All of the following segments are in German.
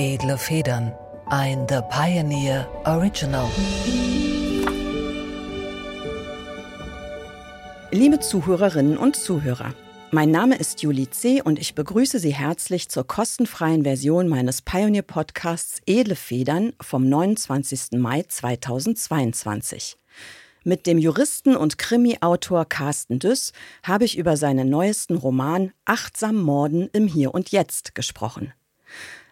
Edle Federn. Ein The Pioneer Original. Liebe Zuhörerinnen und Zuhörer, mein Name ist Julie C. und ich begrüße Sie herzlich zur kostenfreien Version meines Pioneer Podcasts Edle Federn vom 29. Mai 2022. Mit dem Juristen und Krimi-Autor Carsten Düss habe ich über seinen neuesten Roman Achtsam Morden im Hier und Jetzt gesprochen.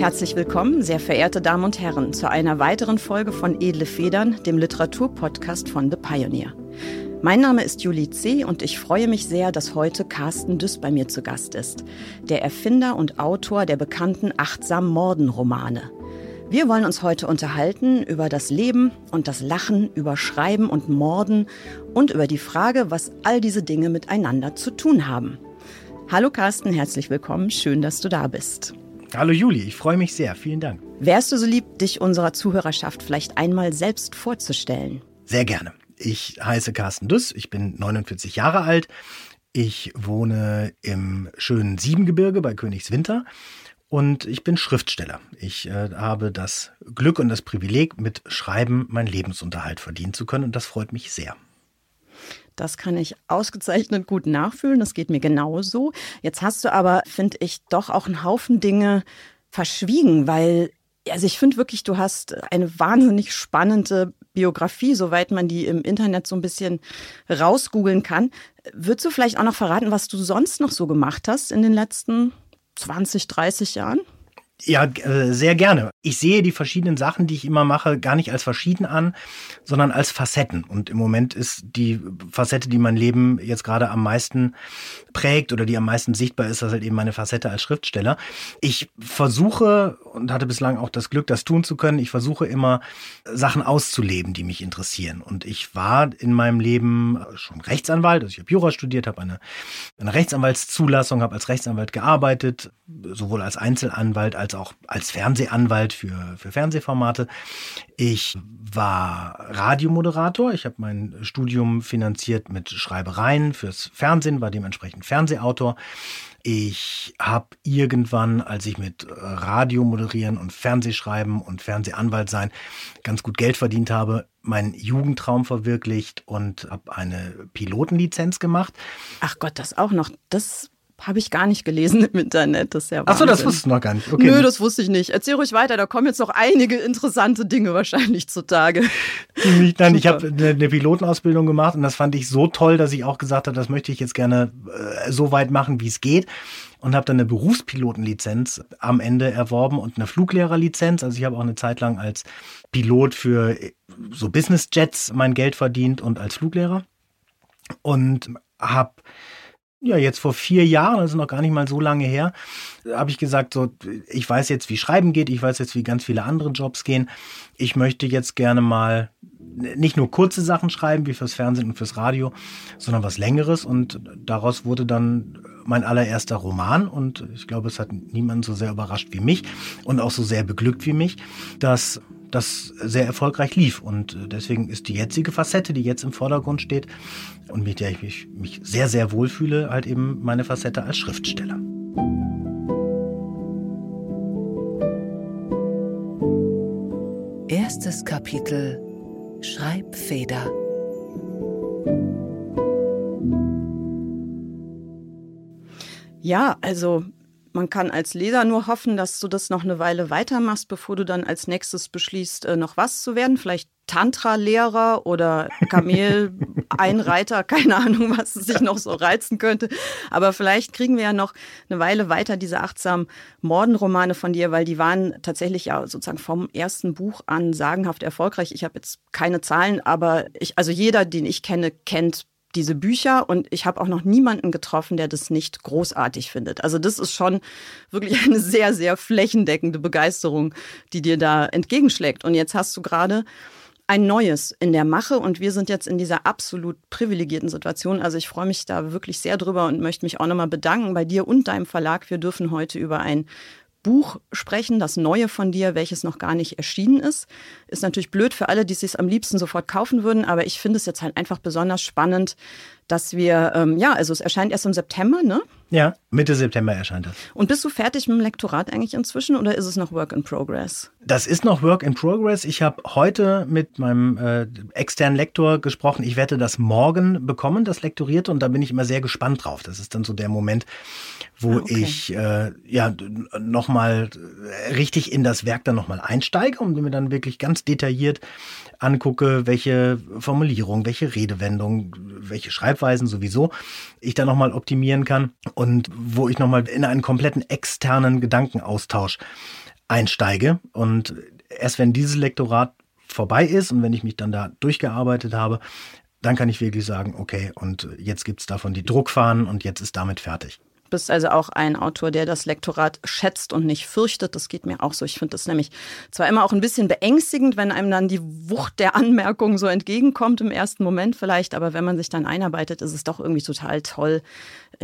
Herzlich willkommen, sehr verehrte Damen und Herren, zu einer weiteren Folge von Edle Federn, dem Literaturpodcast von The Pioneer. Mein Name ist Julie C. und ich freue mich sehr, dass heute Carsten Düss bei mir zu Gast ist, der Erfinder und Autor der bekannten Achtsam Morden Romane. Wir wollen uns heute unterhalten über das Leben und das Lachen, über Schreiben und Morden und über die Frage, was all diese Dinge miteinander zu tun haben. Hallo Carsten, herzlich willkommen. Schön, dass du da bist. Hallo Juli, ich freue mich sehr. Vielen Dank. Wärst du so lieb, dich unserer Zuhörerschaft vielleicht einmal selbst vorzustellen? Sehr gerne. Ich heiße Carsten Duss, ich bin 49 Jahre alt. Ich wohne im schönen Siebengebirge bei Königswinter und ich bin Schriftsteller. Ich äh, habe das Glück und das Privileg, mit Schreiben meinen Lebensunterhalt verdienen zu können und das freut mich sehr. Das kann ich ausgezeichnet gut nachfühlen. Das geht mir genauso. Jetzt hast du aber, finde ich, doch auch einen Haufen Dinge verschwiegen, weil, also ich finde wirklich, du hast eine wahnsinnig spannende Biografie, soweit man die im Internet so ein bisschen rausgoogeln kann. Würdest du vielleicht auch noch verraten, was du sonst noch so gemacht hast in den letzten 20, 30 Jahren? Ja, äh, sehr gerne. Ich sehe die verschiedenen Sachen, die ich immer mache, gar nicht als verschieden an, sondern als Facetten. Und im Moment ist die Facette, die mein Leben jetzt gerade am meisten prägt oder die am meisten sichtbar ist, das halt eben meine Facette als Schriftsteller. Ich versuche und hatte bislang auch das Glück, das tun zu können. Ich versuche immer Sachen auszuleben, die mich interessieren. Und ich war in meinem Leben schon Rechtsanwalt, also ich habe Jura studiert, habe eine, eine Rechtsanwaltszulassung, habe als Rechtsanwalt gearbeitet, sowohl als Einzelanwalt als auch als Fernsehanwalt für, für Fernsehformate. Ich war Radiomoderator. Ich habe mein Studium finanziert mit Schreibereien fürs Fernsehen, war dementsprechend Fernsehautor. Ich habe irgendwann, als ich mit Radio moderieren und Fernsehschreiben und Fernsehanwalt sein ganz gut Geld verdient habe, meinen Jugendtraum verwirklicht und habe eine Pilotenlizenz gemacht. Ach Gott, das auch noch. Das habe ich gar nicht gelesen im Internet. Das ist ja Achso, das wusstest du noch gar nicht. Okay. Nö, das wusste ich nicht. Erzähl ruhig weiter, da kommen jetzt noch einige interessante Dinge wahrscheinlich zutage. Nein, ich habe eine, eine, Pilotenausbildung gemacht und das fand ich so toll, dass ich auch gesagt habe, das möchte ich jetzt gerne äh, so weit machen, wie es geht. Und habe dann eine Berufspilotenlizenz am Ende erworben und eine Fluglehrerlizenz. Also ich habe auch eine Zeit lang als Pilot für so Business Jets mein Geld verdient und als Fluglehrer. Und habe ja, jetzt vor vier Jahren, also noch gar nicht mal so lange her, habe ich gesagt, so, ich weiß jetzt, wie Schreiben geht, ich weiß jetzt, wie ganz viele andere Jobs gehen. Ich möchte jetzt gerne mal nicht nur kurze Sachen schreiben, wie fürs Fernsehen und fürs Radio, sondern was Längeres. Und daraus wurde dann mein allererster Roman. Und ich glaube, es hat niemanden so sehr überrascht wie mich und auch so sehr beglückt wie mich, dass das sehr erfolgreich lief. Und deswegen ist die jetzige Facette, die jetzt im Vordergrund steht und mit der ich mich, mich sehr, sehr wohlfühle, halt eben meine Facette als Schriftsteller. Erstes Kapitel Schreibfeder. Ja, also man kann als Leser nur hoffen, dass du das noch eine Weile weitermachst, bevor du dann als nächstes beschließt, äh, noch was zu werden. Vielleicht Tantra-Lehrer oder Kamel-Einreiter, keine Ahnung, was sich noch so reizen könnte. Aber vielleicht kriegen wir ja noch eine Weile weiter diese achtsamen Mordenromane von dir, weil die waren tatsächlich ja sozusagen vom ersten Buch an sagenhaft erfolgreich. Ich habe jetzt keine Zahlen, aber ich, also jeder, den ich kenne, kennt diese Bücher und ich habe auch noch niemanden getroffen, der das nicht großartig findet. Also das ist schon wirklich eine sehr, sehr flächendeckende Begeisterung, die dir da entgegenschlägt. Und jetzt hast du gerade ein Neues in der Mache und wir sind jetzt in dieser absolut privilegierten Situation. Also ich freue mich da wirklich sehr drüber und möchte mich auch nochmal bedanken bei dir und deinem Verlag. Wir dürfen heute über ein Buch sprechen, das Neue von dir, welches noch gar nicht erschienen ist. Ist natürlich blöd für alle, die es sich am liebsten sofort kaufen würden, aber ich finde es jetzt halt einfach besonders spannend, dass wir, ähm, ja, also es erscheint erst im September, ne? Ja, Mitte September erscheint das. Und bist du fertig mit dem Lektorat eigentlich inzwischen oder ist es noch Work in Progress? Das ist noch Work in Progress. Ich habe heute mit meinem äh, externen Lektor gesprochen. Ich werde das morgen bekommen, das Lektorierte, und da bin ich immer sehr gespannt drauf. Das ist dann so der Moment, wo ah, okay. ich äh, ja nochmal richtig in das Werk dann nochmal einsteige und mir dann wirklich ganz detailliert angucke, welche Formulierung, welche Redewendung, welche Schreibweisen sowieso ich da nochmal optimieren kann und wo ich nochmal in einen kompletten externen Gedankenaustausch einsteige. Und erst wenn dieses Lektorat vorbei ist und wenn ich mich dann da durchgearbeitet habe, dann kann ich wirklich sagen, okay, und jetzt gibt es davon die Druckfahnen und jetzt ist damit fertig bist also auch ein Autor, der das Lektorat schätzt und nicht fürchtet. Das geht mir auch so. Ich finde das nämlich zwar immer auch ein bisschen beängstigend, wenn einem dann die Wucht der Anmerkungen so entgegenkommt im ersten Moment vielleicht, aber wenn man sich dann einarbeitet, ist es doch irgendwie total toll,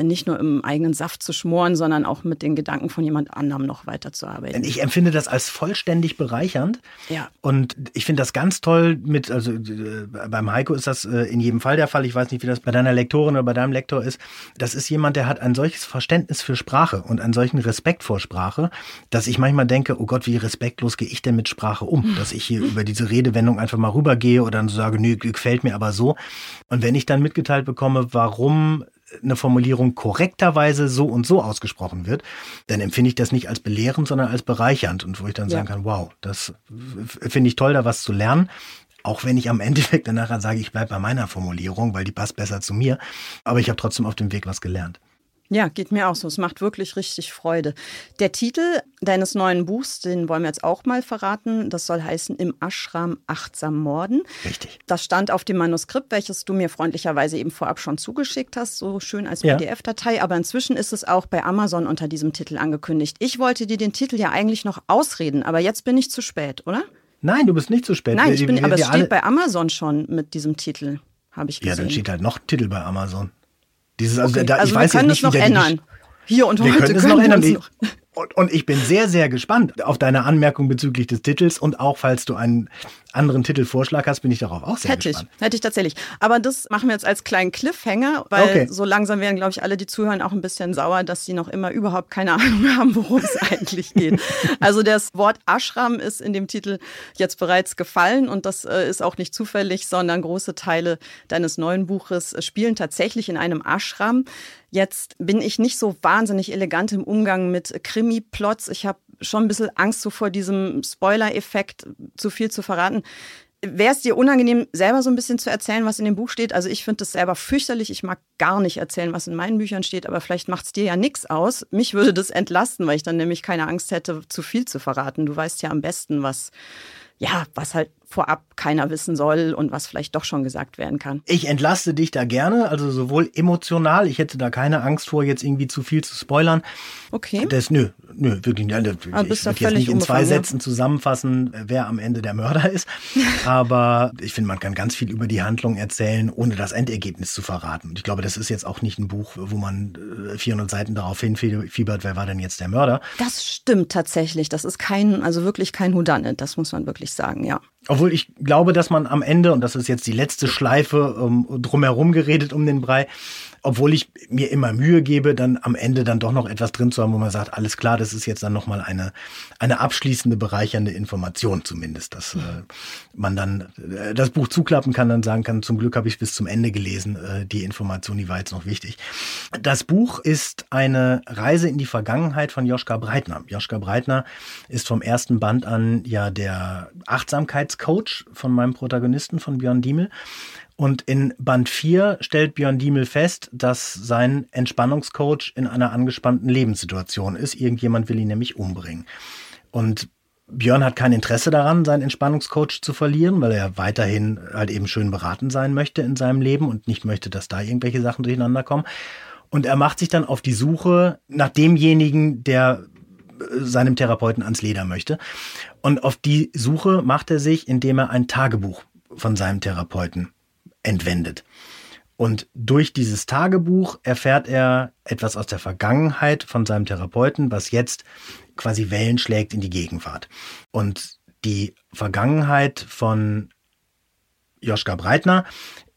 nicht nur im eigenen Saft zu schmoren, sondern auch mit den Gedanken von jemand anderem noch weiterzuarbeiten. Ich empfinde das als vollständig bereichernd. Ja. Und ich finde das ganz toll mit, also äh, beim Heiko ist das äh, in jedem Fall der Fall. Ich weiß nicht, wie das bei deiner Lektorin oder bei deinem Lektor ist. Das ist jemand, der hat ein solches Verständnis für Sprache und einen solchen Respekt vor Sprache, dass ich manchmal denke, oh Gott, wie respektlos gehe ich denn mit Sprache um? Dass ich hier über diese Redewendung einfach mal rübergehe oder dann so sage, nö, gefällt mir aber so. Und wenn ich dann mitgeteilt bekomme, warum eine Formulierung korrekterweise so und so ausgesprochen wird, dann empfinde ich das nicht als belehrend, sondern als bereichernd und wo ich dann ja. sagen kann, wow, das finde ich toll, da was zu lernen. Auch wenn ich am Endeffekt dann nachher sage, ich bleibe bei meiner Formulierung, weil die passt besser zu mir. Aber ich habe trotzdem auf dem Weg was gelernt. Ja, geht mir auch so. Es macht wirklich richtig Freude. Der Titel deines neuen Buchs, den wollen wir jetzt auch mal verraten. Das soll heißen Im Ashram achtsam morden. Richtig. Das stand auf dem Manuskript, welches du mir freundlicherweise eben vorab schon zugeschickt hast, so schön als PDF-Datei. Aber inzwischen ist es auch bei Amazon unter diesem Titel angekündigt. Ich wollte dir den Titel ja eigentlich noch ausreden, aber jetzt bin ich zu spät, oder? Nein, du bist nicht zu spät. Nein, ich bin, wir, aber es steht bei Amazon schon mit diesem Titel, habe ich gesehen. Ja, dann steht halt noch Titel bei Amazon. Dieses, also, okay, da, also ich weiß wir können jetzt nicht, noch ändern. Hier und wir heute können es können noch ändern. noch und, und ich bin sehr, sehr gespannt auf deine Anmerkung bezüglich des Titels und auch falls du einen anderen Titelvorschlag hast, bin ich darauf auch sehr Hätte gespannt. Ich, hätte ich tatsächlich. Aber das machen wir jetzt als kleinen Cliffhanger, weil Okay. so langsam werden, glaube ich, alle, die zuhören, auch ein bisschen sauer, dass sie noch immer überhaupt keine Ahnung haben, worum es eigentlich geht. Also das Wort Ashram ist in dem Titel jetzt bereits gefallen und das äh, ist auch nicht zufällig, sondern große Teile deines neuen Buches spielen tatsächlich in einem Ashram. Jetzt bin ich nicht so wahnsinnig elegant im Umgang mit Krimi-Plots. Ich habe schon ein bisschen Angst so vor diesem Spoiler-Effekt, zu viel zu verraten. Wäre es dir unangenehm, selber so ein bisschen zu erzählen, was in dem Buch steht? Also ich finde das selber fürchterlich. Ich mag gar nicht erzählen, was in meinen Büchern steht, aber vielleicht macht es dir ja nichts aus. Mich würde das entlasten, weil ich dann nämlich keine Angst hätte, zu viel zu verraten. Du weißt ja am besten, was, ja, was halt vorab keiner wissen soll und was vielleicht doch schon gesagt werden kann. Ich entlaste dich da gerne, also sowohl emotional, ich hätte da keine Angst vor, jetzt irgendwie zu viel zu spoilern. Okay. Das, nö, nö, wirklich nicht. Ich würde jetzt nicht in zwei ja? Sätzen zusammenfassen, wer am Ende der Mörder ist. Aber ich finde, man kann ganz viel über die Handlung erzählen, ohne das Endergebnis zu verraten. Und ich glaube, das ist jetzt auch nicht ein Buch, wo man äh, 400 Seiten darauf hinfiebert, wer war denn jetzt der Mörder. Das stimmt tatsächlich. Das ist kein, also wirklich kein Houdanet, das muss man wirklich sagen, ja. Obwohl ich glaube, dass man am Ende, und das ist jetzt die letzte Schleife ähm, drumherum geredet um den Brei, obwohl ich mir immer Mühe gebe, dann am Ende dann doch noch etwas drin zu haben, wo man sagt, alles klar, das ist jetzt dann nochmal eine, eine abschließende, bereichernde Information zumindest, dass äh, man dann äh, das Buch zuklappen kann, dann sagen kann, zum Glück habe ich bis zum Ende gelesen, äh, die Information, die war jetzt noch wichtig. Das Buch ist eine Reise in die Vergangenheit von Joschka Breitner. Joschka Breitner ist vom ersten Band an ja der Achtsamkeitscoach von meinem Protagonisten, von Björn Diemel. Und in Band 4 stellt Björn Diemel fest, dass sein Entspannungscoach in einer angespannten Lebenssituation ist. Irgendjemand will ihn nämlich umbringen. Und Björn hat kein Interesse daran, seinen Entspannungscoach zu verlieren, weil er weiterhin halt eben schön beraten sein möchte in seinem Leben und nicht möchte, dass da irgendwelche Sachen durcheinander kommen. Und er macht sich dann auf die Suche nach demjenigen, der äh, seinem Therapeuten ans Leder möchte. Und auf die Suche macht er sich, indem er ein Tagebuch von seinem Therapeuten entwendet. Und durch dieses Tagebuch erfährt er etwas aus der Vergangenheit von seinem Therapeuten, was jetzt quasi Wellen schlägt in die Gegenwart. Und die Vergangenheit von Joschka Breitner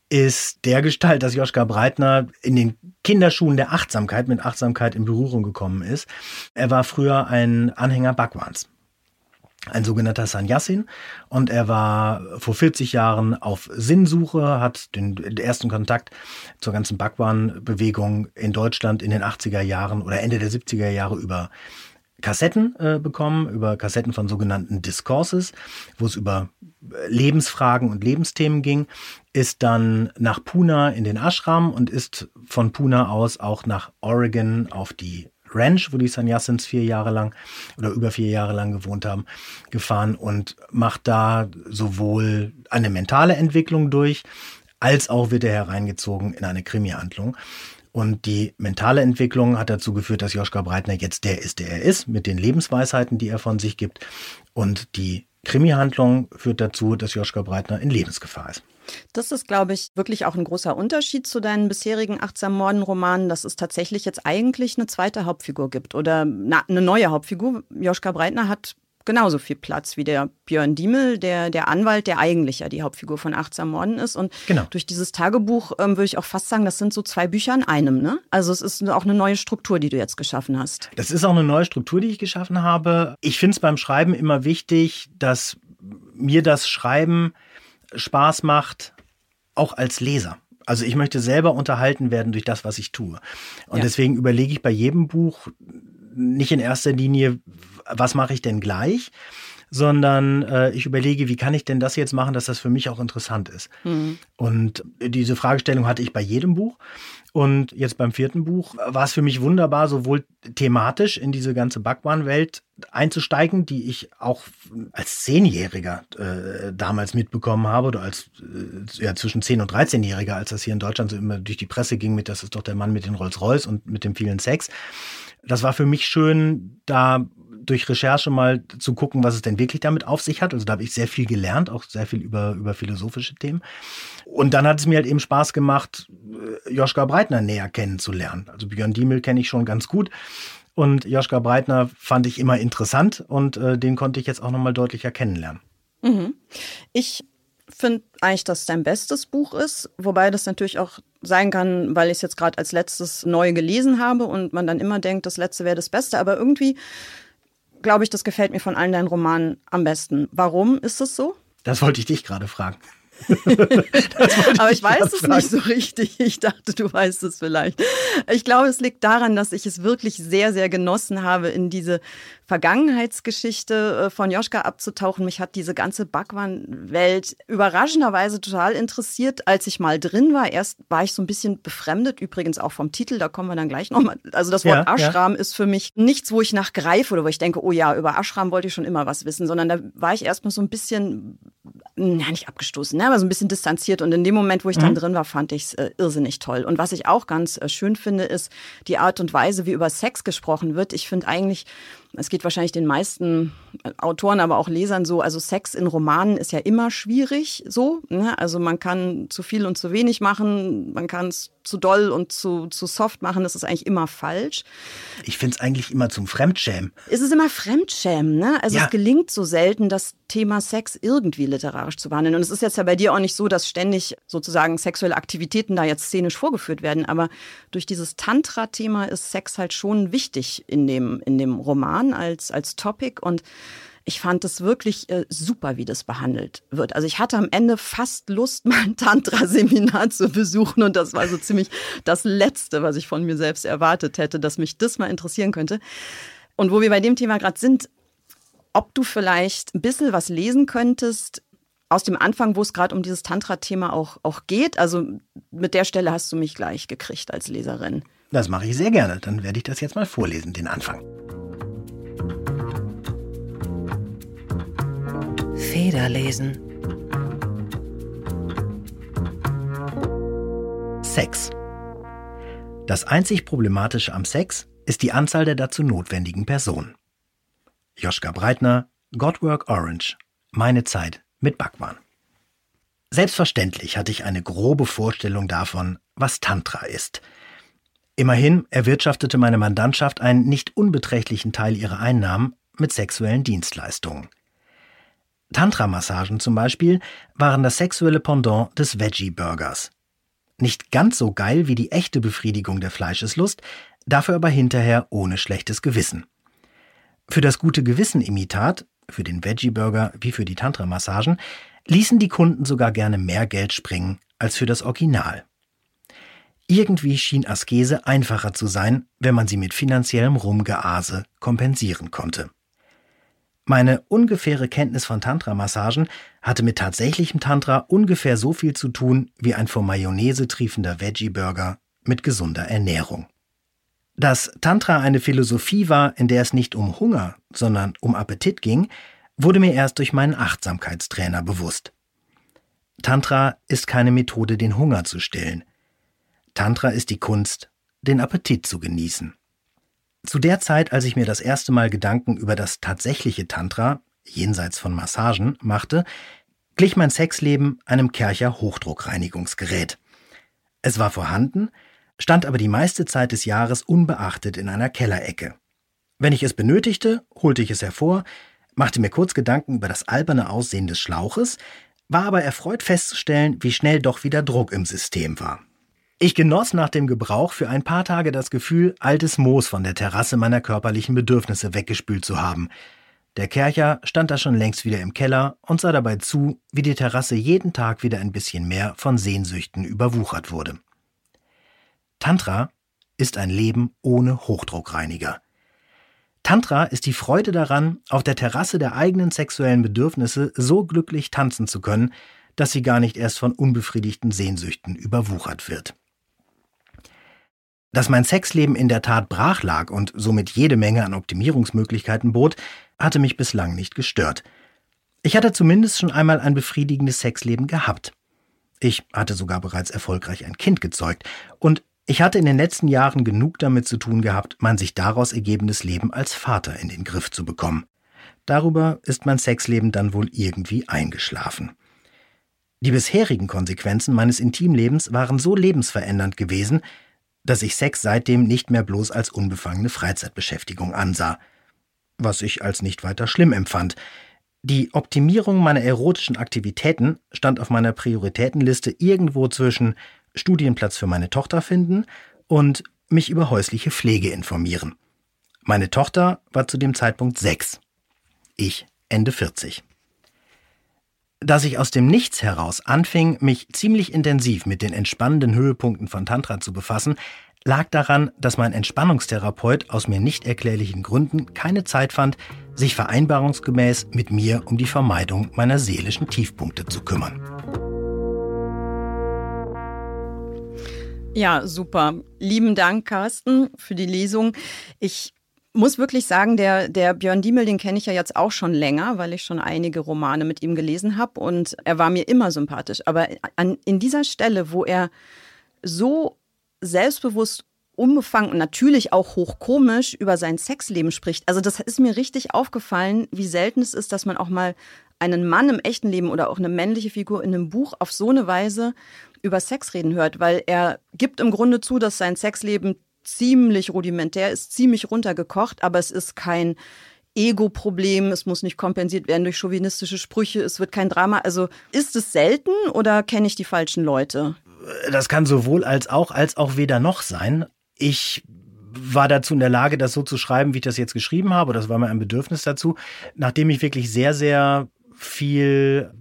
ist der Gestalt, dass Joschka Breitner in den Kinderschuhen der Achtsamkeit mit Achtsamkeit in Berührung gekommen ist. Er war früher ein Anhänger Bhagwans ein sogenannter Sannyasin und er war vor 40 Jahren auf Sinnsuche, hat den, ersten Kontakt zur ganzen Bhagwan-Bewegung in Deutschland in den 80er Jahren oder Ende der 70er Jahre über Kassetten äh, bekommen, über Kassetten von sogenannten Discourses, wo es über Lebensfragen und Lebensthemen ging, ist dann nach Pune in den Ashram und ist von Pune aus auch nach Oregon auf die Ranch, wo die Sannyasins vier Jahre lang oder über vier Jahre lang gewohnt haben, gefahren und macht da sowohl eine mentale Entwicklung durch, als auch wird er hereingezogen in eine Krimi-Handlung. Und die mentale Entwicklung hat dazu geführt, dass Joschka Breitner jetzt der ist, der er ist, mit den Lebensweisheiten, die er von sich gibt. Und die Krimi-Handlung führt dazu, dass Joschka Breitner in Lebensgefahr ist. Das ist, glaube ich, wirklich auch ein großer Unterschied zu deinen bisherigen Achtsam Morden-Romanen, dass es tatsächlich jetzt eigentlich eine zweite Hauptfigur gibt oder eine neue Hauptfigur. Joschka Breitner hat genauso viel Platz wie der Björn Diemel, der, der Anwalt, der eigentlich ja die Hauptfigur von Achtsam Morden ist. Und genau. durch dieses Tagebuch ähm, würde ich auch fast sagen, das sind so zwei Bücher in einem. Ne? Also es ist auch eine neue Struktur, die du jetzt geschaffen hast. Das ist auch eine neue Struktur, die ich geschaffen habe. Ich finde es beim Schreiben immer wichtig, dass mir das Schreiben Spaß macht, auch als Leser. Also ich möchte selber unterhalten werden durch das, was ich tue. Und ja. deswegen überlege ich bei jedem Buch nicht in erster Linie, was mache ich denn gleich, sondern äh, ich überlege, wie kann ich denn das jetzt machen, dass das für mich auch interessant ist. Mhm. Und diese Fragestellung hatte ich bei jedem Buch. Und jetzt beim vierten Buch war es für mich wunderbar, sowohl thematisch in diese ganze Bhagwan-Welt einzusteigen, die ich auch als Zehnjähriger äh, damals mitbekommen habe oder als äh, ja, zwischen zehn und 13-Jähriger, als das hier in Deutschland so immer durch die Presse ging mit, das ist doch der Mann mit den Rolls-Royce und mit dem vielen Sex. Das war für mich schön, da durch Recherche mal zu gucken, was es denn wirklich damit auf sich hat. Also da habe ich sehr viel gelernt, auch sehr viel über, über philosophische Themen. Und dann hat es mir halt eben Spaß gemacht, äh, Joschka Breitner näher kennenzulernen. Also Björn Diemel kenne ich schon ganz gut. Und Joschka Breitner fand ich immer interessant und äh, den konnte ich jetzt auch nochmal deutlicher kennenlernen. Mhm. Ich finde eigentlich, dass es dein bestes Buch ist, wobei das natürlich auch sein kann, weil ich es jetzt gerade als letztes neu gelesen habe und man dann immer denkt, das letzte wäre das Beste. Aber irgendwie glaube ich, das gefällt mir von allen deinen Romanen am besten. Warum ist es so? Das wollte ich dich gerade fragen. Aber ich weiß es nicht so richtig. Ich dachte, du weißt es vielleicht. Ich glaube, es liegt daran, dass ich es wirklich sehr, sehr genossen habe, in diese Vergangenheitsgeschichte äh, von Joschka abzutauchen. Mich hat diese ganze Bhagwan-Welt überraschenderweise total interessiert, als ich mal drin war. Erst war ich so ein bisschen befremdet, übrigens auch vom Titel, da kommen wir dann gleich nochmal. Also das Wort ja, Ashram ja. ist für mich nichts, wo ich nachgreife oder wo ich denke, oh ja, über Ashram wollte ich schon immer was wissen, sondern da war ich erstmal so ein bisschen, na, nicht abgestoßen, ne, aber so ein bisschen distanziert. Und in dem Moment, wo ich dann mhm. drin war, fand ich es äh, irrsinnig toll. Und was ich auch ganz äh, schön finde, ist die Art und Weise, wie über Sex gesprochen wird. Ich finde eigentlich, es geht wahrscheinlich den meisten Autoren, aber auch Lesern so. Also Sex in Romanen ist ja immer schwierig so. Ne? Also man kann zu viel und zu wenig machen, man kann es zu doll und zu, zu soft machen. Das ist eigentlich immer falsch. Ich finde es eigentlich immer zum Fremdschämen. Es ist immer Fremdschämen. Ne? Also ja. es gelingt so selten, das Thema Sex irgendwie literarisch zu behandeln. Und es ist jetzt ja bei dir auch nicht so, dass ständig sozusagen sexuelle Aktivitäten da jetzt szenisch vorgeführt werden. Aber durch dieses Tantra-Thema ist Sex halt schon wichtig in dem, in dem Roman. Roman als, als Topic und ich fand es wirklich äh, super, wie das behandelt wird. Also ich hatte am Ende fast Lust, mal ein Tantra-Seminar zu besuchen und das war so ziemlich das Letzte, was ich von mir selbst erwartet hätte, dass mich das mal interessieren könnte. Und wo wir bei dem Thema gerade sind, ob du vielleicht ein bisschen was lesen könntest aus dem Anfang, wo es gerade um dieses Tantra-Thema auch, auch geht. Also mit der Stelle hast du mich gleich gekriegt als Leserin. Das mache ich sehr gerne. Dann werde ich das jetzt mal vorlesen, den Anfang. Federlesen. Sex. Das einzig Problematische am Sex ist die Anzahl der dazu notwendigen Personen. Joschka Breitner, Godwork Orange. Meine Zeit mit Bhagwan. Selbstverständlich hatte ich eine grobe Vorstellung davon, was Tantra ist. Immerhin erwirtschaftete meine Mandantschaft einen nicht unbeträchtlichen Teil ihrer Einnahmen mit sexuellen Dienstleistungen. Tantra-Massagen zum Beispiel waren das sexuelle Pendant des Veggie-Burgers. Nicht ganz so geil wie die echte Befriedigung der Fleischeslust, dafür aber hinterher ohne schlechtes Gewissen. Für das gute Gewissen-Imitat, für den Veggie-Burger wie für die Tantra-Massagen, ließen die Kunden sogar gerne mehr Geld springen als für das Original. Irgendwie schien Askese einfacher zu sein, wenn man sie mit finanziellem Rumgease kompensieren konnte. Meine ungefähre Kenntnis von Tantra-Massagen hatte mit tatsächlichem Tantra ungefähr so viel zu tun wie ein vor Mayonnaise triefender Veggie-Burger mit gesunder Ernährung. Dass Tantra eine Philosophie war, in der es nicht um Hunger, sondern um Appetit ging, wurde mir erst durch meinen Achtsamkeitstrainer bewusst. Tantra ist keine Methode, den Hunger zu stillen. Tantra ist die Kunst, den Appetit zu genießen. Zu der Zeit, als ich mir das erste Mal Gedanken über das tatsächliche Tantra, jenseits von Massagen, machte, glich mein Sexleben einem Kercher Hochdruckreinigungsgerät. Es war vorhanden, stand aber die meiste Zeit des Jahres unbeachtet in einer Kellerecke. Wenn ich es benötigte, holte ich es hervor, machte mir kurz Gedanken über das alberne Aussehen des Schlauches, war aber erfreut festzustellen, wie schnell doch wieder Druck im System war. Ich genoss nach dem Gebrauch für ein paar Tage das Gefühl, altes Moos von der Terrasse meiner körperlichen Bedürfnisse weggespült zu haben. Der Kercher stand da schon längst wieder im Keller und sah dabei zu, wie die Terrasse jeden Tag wieder ein bisschen mehr von Sehnsüchten überwuchert wurde. Tantra ist ein Leben ohne Hochdruckreiniger. Tantra ist die Freude daran, auf der Terrasse der eigenen sexuellen Bedürfnisse so glücklich tanzen zu können, dass sie gar nicht erst von unbefriedigten Sehnsüchten überwuchert wird. Dass mein Sexleben in der Tat brach lag und somit jede Menge an Optimierungsmöglichkeiten bot, hatte mich bislang nicht gestört. Ich hatte zumindest schon einmal ein befriedigendes Sexleben gehabt. Ich hatte sogar bereits erfolgreich ein Kind gezeugt und ich hatte in den letzten Jahren genug damit zu tun gehabt, mein sich daraus ergebendes Leben als Vater in den Griff zu bekommen. Darüber ist mein Sexleben dann wohl irgendwie eingeschlafen. Die bisherigen Konsequenzen meines Intimlebens waren so lebensverändernd gewesen, dass ich Sex seitdem nicht mehr bloß als unbefangene Freizeitbeschäftigung ansah, was ich als nicht weiter schlimm empfand. Die Optimierung meiner erotischen Aktivitäten stand auf meiner Prioritätenliste irgendwo zwischen Studienplatz für meine Tochter finden und mich über häusliche Pflege informieren. Meine Tochter war zu dem Zeitpunkt sechs. Ich Ende 40. Dass ich aus dem Nichts heraus anfing, mich ziemlich intensiv mit den entspannenden Höhepunkten von Tantra zu befassen, lag daran, dass mein Entspannungstherapeut aus mir nicht erklärlichen Gründen keine Zeit fand, sich vereinbarungsgemäß mit mir um die Vermeidung meiner seelischen Tiefpunkte zu kümmern. Ja, super. Lieben Dank, Carsten, für die Lesung. Ich muss wirklich sagen, der, der Björn Diemel, den kenne ich ja jetzt auch schon länger, weil ich schon einige Romane mit ihm gelesen habe und er war mir immer sympathisch. Aber an, in dieser Stelle, wo er so selbstbewusst unbefangen und natürlich auch hochkomisch über sein Sexleben spricht. Also das ist mir richtig aufgefallen, wie selten es ist, dass man auch mal einen Mann im echten Leben oder auch eine männliche Figur in einem Buch auf so eine Weise über Sex reden hört, weil er gibt im Grunde zu, dass sein Sexleben ziemlich rudimentär ist, ziemlich runtergekocht, aber es ist kein Ego-Problem, es muss nicht kompensiert werden durch chauvinistische Sprüche, es wird kein Drama. Also ist es selten oder kenne ich die falschen Leute? Das kann sowohl als auch als auch weder noch sein. Ich war dazu in der Lage, das so zu schreiben, wie ich das jetzt geschrieben habe. Das war mir ein Bedürfnis dazu, nachdem ich wirklich sehr, sehr viel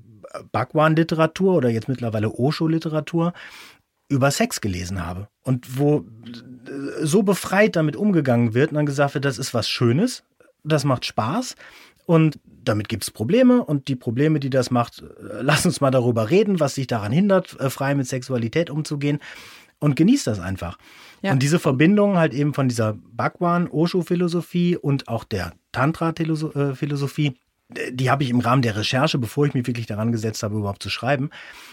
Bhagwan-Literatur oder jetzt mittlerweile Osho-Literatur über Sex gelesen habe und wo so befreit damit umgegangen wird und dann gesagt wird, das ist was Schönes, das macht Spaß und damit gibt es Probleme und die Probleme, die das macht, äh, lass uns mal darüber reden, was sich daran hindert, äh, frei mit Sexualität umzugehen und genießt das einfach. Ja. Und diese Verbindung halt eben von dieser Bhagwan, Osho-Philosophie und auch der Tantra-Philosophie die habe ich im Rahmen der Recherche, bevor ich mich wirklich daran gesetzt habe, überhaupt zu schreiben,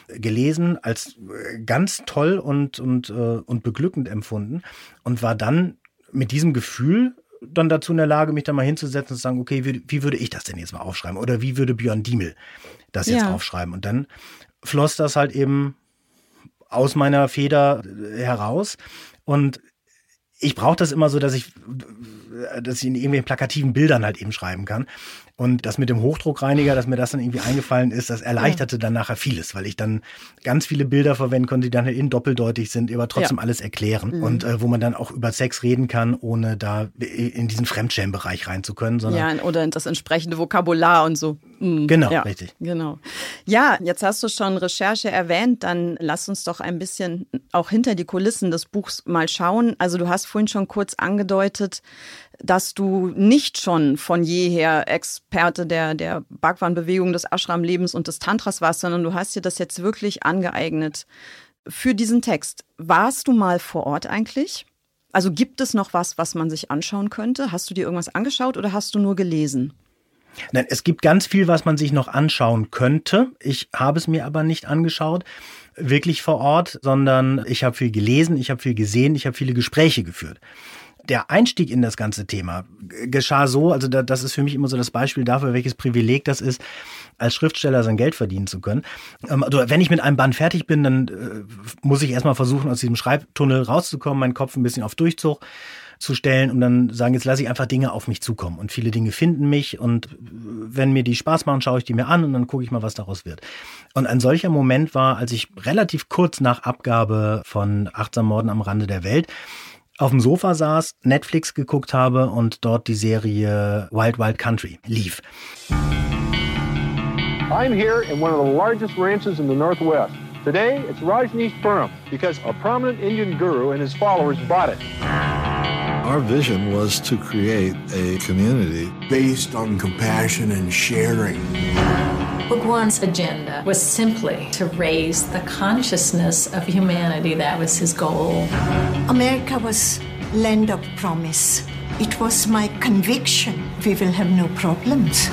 gelesen, als äh, ganz toll und, und, äh, und beglückend empfunden und war dann mit diesem Gefühl dann dazu in der Lage, mich da mal hinzusetzen und zu sagen, okay, wie, wie würde ich das denn jetzt mal aufschreiben? Oder wie würde Björn Diemel das jetzt ja. aufschreiben? Und dann floss das halt eben aus meiner Feder heraus. Und ich brauche das immer so, dass ich, dass ich in irgendwelchen plakativen Bildern halt eben schreiben kann. Und das mit dem Hochdruckreiniger, dass mir das dann irgendwie eingefallen ist, das erleichterte dann nachher vieles, weil ich dann ganz viele Bilder verwenden konnte, die dann halt in doppeldeutig sind, aber trotzdem ja. alles erklären. Mhm. Und äh, wo man dann auch über Sex reden kann, ohne da in diesen Fremdschämbereich rein zu können. Sondern ja, oder in das entsprechende Vokabular und so. Mhm. Genau, ja, richtig. Genau. Ja, jetzt hast du schon Recherche erwähnt, dann lass uns doch ein bisschen auch hinter die Kulissen des Buchs mal schauen. Also du hast vorhin schon kurz angedeutet, dass du nicht schon von jeher Experte der, der Bhagwan-Bewegung, des Ashram-Lebens und des Tantras warst, sondern du hast dir das jetzt wirklich angeeignet für diesen Text. Warst du mal vor Ort eigentlich? Also gibt es noch was, was man sich anschauen könnte? Hast du dir irgendwas angeschaut oder hast du nur gelesen? Nein, es gibt ganz viel, was man sich noch anschauen könnte. Ich habe es mir aber nicht angeschaut, wirklich vor Ort, sondern ich habe viel gelesen, ich habe viel gesehen, ich habe viele Gespräche geführt der Einstieg in das ganze Thema geschah so, also das ist für mich immer so das Beispiel dafür, welches Privileg das ist, als Schriftsteller sein Geld verdienen zu können. Ähm, also wenn ich mit einem Band fertig bin, dann äh, muss ich erstmal versuchen, aus diesem Schreibtunnel rauszukommen, meinen Kopf ein bisschen auf Durchzug zu stellen und dann sagen, jetzt lasse ich einfach Dinge auf mich zukommen. Und viele Dinge finden mich und wenn mir die Spaß machen, schaue ich die mir an und dann gucke ich mal, was daraus wird. Und ein solcher Moment war, als ich relativ kurz nach Abgabe von Achtsam Morden am Rande der Welt auf dem Sofa saß, Netflix geguckt habe und dort die Serie Wild Wild Country lief. I'm here in one of the largest ranches in the Northwest. Today, it's Rajneeshpuram because a prominent Indian guru and his followers bought it. Our vision was to create a community based on compassion and sharing. Bhagwan's agenda was simply to raise the consciousness of humanity. That was his goal. America was land of promise. It was my conviction we will have no problems.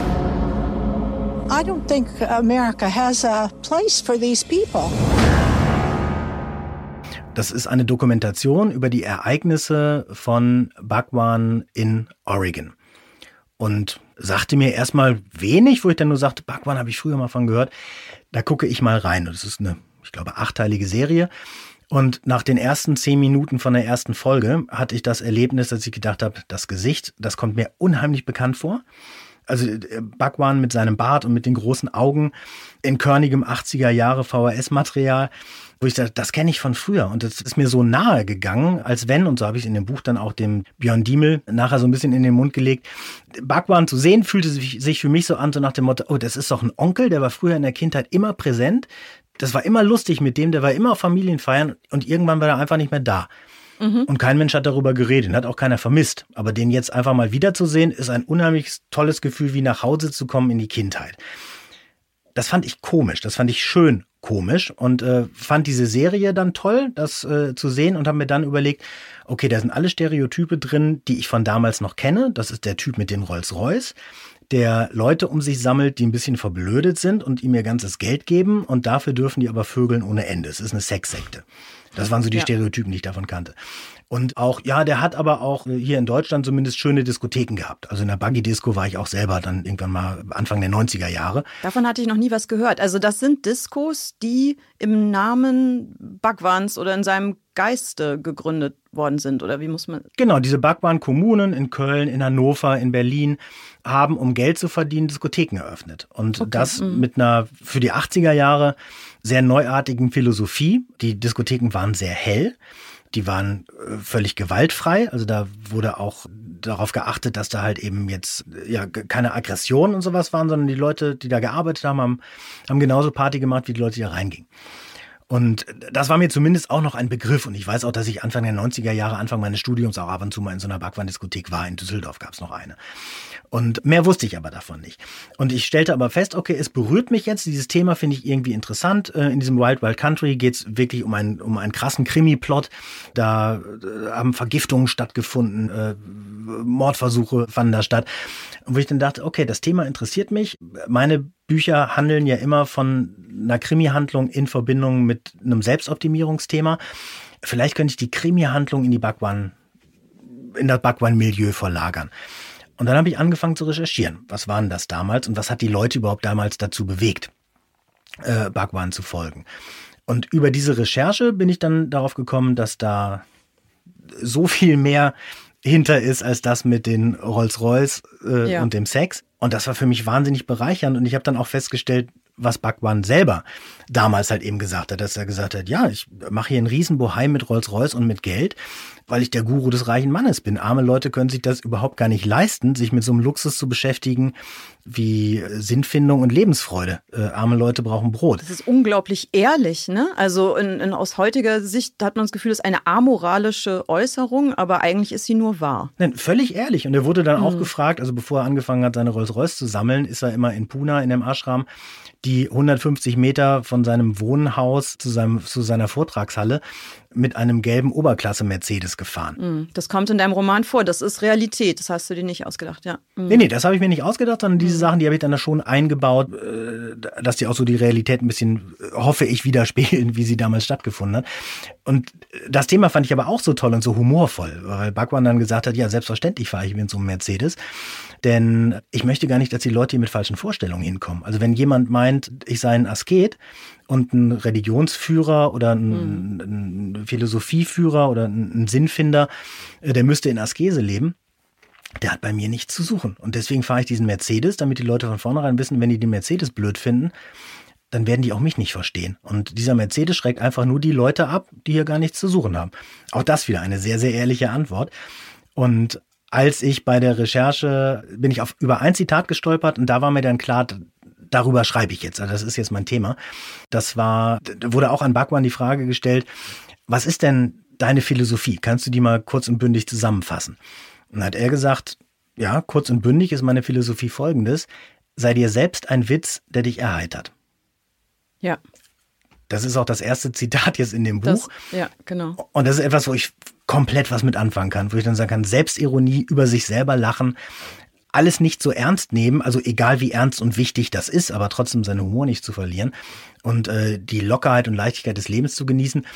I don't think America has a place for these people. Das ist eine Dokumentation über die Ereignisse von Bhagwan in Oregon. Und sagte mir erstmal wenig, wo ich dann nur sagte, Bhagwan habe ich früher mal von gehört. Da gucke ich mal rein. Das ist eine, ich glaube, achteilige Serie. Und nach den ersten zehn Minuten von der ersten Folge hatte ich das Erlebnis, dass ich gedacht habe, das Gesicht, das kommt mir unheimlich bekannt vor. Also äh, Bhagwan mit seinem Bart und mit den großen Augen in körnigem 80er Jahre VHS-Material wo ich sage, das kenne ich von früher und das ist mir so nahe gegangen, als wenn, und so habe ich in dem Buch dann auch dem Björn Diemel nachher so ein bisschen in den Mund gelegt, Bhagwan zu sehen, fühlte sich, sich für mich so an, so nach dem Motto, oh, das ist doch ein Onkel, der war früher in der Kindheit immer präsent, das war immer lustig mit dem, der war immer auf Familienfeiern und irgendwann war er einfach nicht mehr da. Mhm. Und kein Mensch hat darüber geredet, hat auch keiner vermisst. Aber den jetzt einfach mal wiederzusehen, ist ein unheimlich tolles Gefühl, wie nach Hause zu kommen in die Kindheit. Das fand ich komisch, das fand ich schön komisch und äh, fand diese Serie dann toll, das äh, zu sehen und habe mir dann überlegt, okay, da sind alle Stereotype drin, die ich von damals noch kenne. Das ist der Typ mit dem Rolls-Royce, der Leute um sich sammelt, die ein bisschen verblödet sind und ihm ihr ganzes Geld geben und dafür dürfen die aber vögeln ohne Ende. Es ist eine Sexsekte. Das waren so die ja. Stereotypen, die ich davon kannte. Und auch, ja, der hat aber auch hier in Deutschland zumindest schöne Diskotheken gehabt. Also in der Buggy Disco war ich auch selber dann irgendwann mal Anfang der 90er Jahre. Davon hatte ich noch nie was gehört. Also das sind Diskos, die im Namen Bhagwans oder in seinem Geiste gegründet worden sind, oder wie muss man? Genau, diese Bhagwan-Kommunen in Köln, in Hannover, in Berlin haben, um Geld zu verdienen, Diskotheken eröffnet. Und okay. das mhm. mit einer für die 80er Jahre sehr neuartigen Philosophie. Die Diskotheken waren sehr hell. Die waren äh, völlig gewaltfrei. Also da wurde auch darauf geachtet, dass da halt eben jetzt ja keine Aggression und sowas waren, sondern die Leute, die da gearbeitet haben, haben, haben genauso Party gemacht, wie die Leute, die da reingingen. Und das war mir zumindest auch noch ein Begriff. Und ich weiß auch, dass ich Anfang der 90er Jahre, Anfang meines Studiums auch ab und zu mal in so einer Backwand-Diskothek war. In Düsseldorf gab es noch eine. Und mehr wusste ich aber davon nicht. Und ich stellte aber fest, okay, es berührt mich jetzt. Dieses Thema finde ich irgendwie interessant. Äh, in diesem Wild Wild Country geht es wirklich um einen, um einen krassen Krimi-Plot. Da äh, haben Vergiftungen stattgefunden, äh, Mordversuche fanden da statt. Und wo ich dann dachte, okay, das Thema interessiert mich. Meine Bücher handeln ja immer von einer Krimi-Handlung in Verbindung mit einem Selbstoptimierungsthema. Vielleicht könnte ich die Krimi-Handlung in die Bhagwan, in das Bhagwan-Milieu verlagern. Und dann habe ich angefangen zu recherchieren. Was waren das damals und was hat die Leute überhaupt damals dazu bewegt, äh, Bhagwan zu folgen? Und über diese Recherche bin ich dann darauf gekommen, dass da so viel mehr hinter ist als das mit den Rolls-Royce äh, ja. und dem Sex. Und das war für mich wahnsinnig bereichernd. Und ich habe dann auch festgestellt, was Bhagwan selber damals halt eben gesagt hat, dass er gesagt hat, ja, ich mache hier einen Riesenbohai mit Rolls-Royce und mit Geld, weil ich der Guru des reichen Mannes bin. Arme Leute können sich das überhaupt gar nicht leisten, sich mit so einem Luxus zu beschäftigen wie Sinnfindung und Lebensfreude. Äh, arme Leute brauchen Brot. Das ist unglaublich ehrlich, ne? Also in, in, aus heutiger Sicht hat man das Gefühl, es ist eine amoralische Äußerung, aber eigentlich ist sie nur wahr. Nein, völlig ehrlich. Und er wurde dann mhm. auch gefragt, also bevor er angefangen hat, seine Rolls-Royce zu sammeln, ist er immer in Puna in dem Ashram die 150 Meter von seinem Wohnhaus zu, seinem, zu seiner Vortragshalle mit einem gelben Oberklasse-Mercedes gefahren. Mm, das kommt in deinem Roman vor. Das ist Realität. Das hast du dir nicht ausgedacht, ja. Mm. Nee, nee, das habe ich mir nicht ausgedacht, sondern diese mm. Sachen, die habe ich dann da schon eingebaut, äh, dass die auch so die Realität ein bisschen, äh, hoffe ich, widerspiegeln, wie sie damals stattgefunden hat. Und das Thema fand ich aber auch so toll und so humorvoll, weil Bhagwan dann gesagt hat, ja, selbstverständlich fahre ich mit so einem Mercedes. Denn ich möchte gar nicht, dass die Leute hier mit falschen Vorstellungen hinkommen. Also wenn jemand meint, ich sei ein Asket und ein Religionsführer oder ein, mhm. ein Philosophieführer oder ein, ein Sinnfinder, äh, der müsste in Askese leben, der hat bei mir nichts zu suchen. Und deswegen fahre ich diesen Mercedes, damit die Leute von vornherein wissen, wenn die den Mercedes blöd finden, dann werden die auch mich nicht verstehen. Und dieser Mercedes schreckt einfach nur die Leute ab, die hier gar nichts zu suchen haben. Auch das wieder eine sehr, sehr ehrliche Antwort. Und als ich bei der Recherche bin ich auf über ein Zitat gestolpert und da war mir dann klar, darüber schreibe ich jetzt. Also das ist jetzt mein Thema. Das war, da wurde auch an Bhagwan die Frage gestellt, was ist denn deine Philosophie? Kannst du die mal kurz und bündig zusammenfassen? Und dann hat er gesagt, ja, kurz und bündig ist meine Philosophie folgendes. Sei dir selbst ein Witz, der dich erheitert. Ja. Das ist auch das erste Zitat jetzt in dem Buch. Das, ja, genau. Und das ist etwas, wo ich komplett was mit anfangen kann, wo ich dann sagen kann, Selbstironie, über sich selber lachen, alles nicht so ernst nehmen, also egal wie ernst und wichtig das ist, aber trotzdem seinen Humor nicht zu verlieren und äh, die Lockerheit und Leichtigkeit des Lebens zu genießen,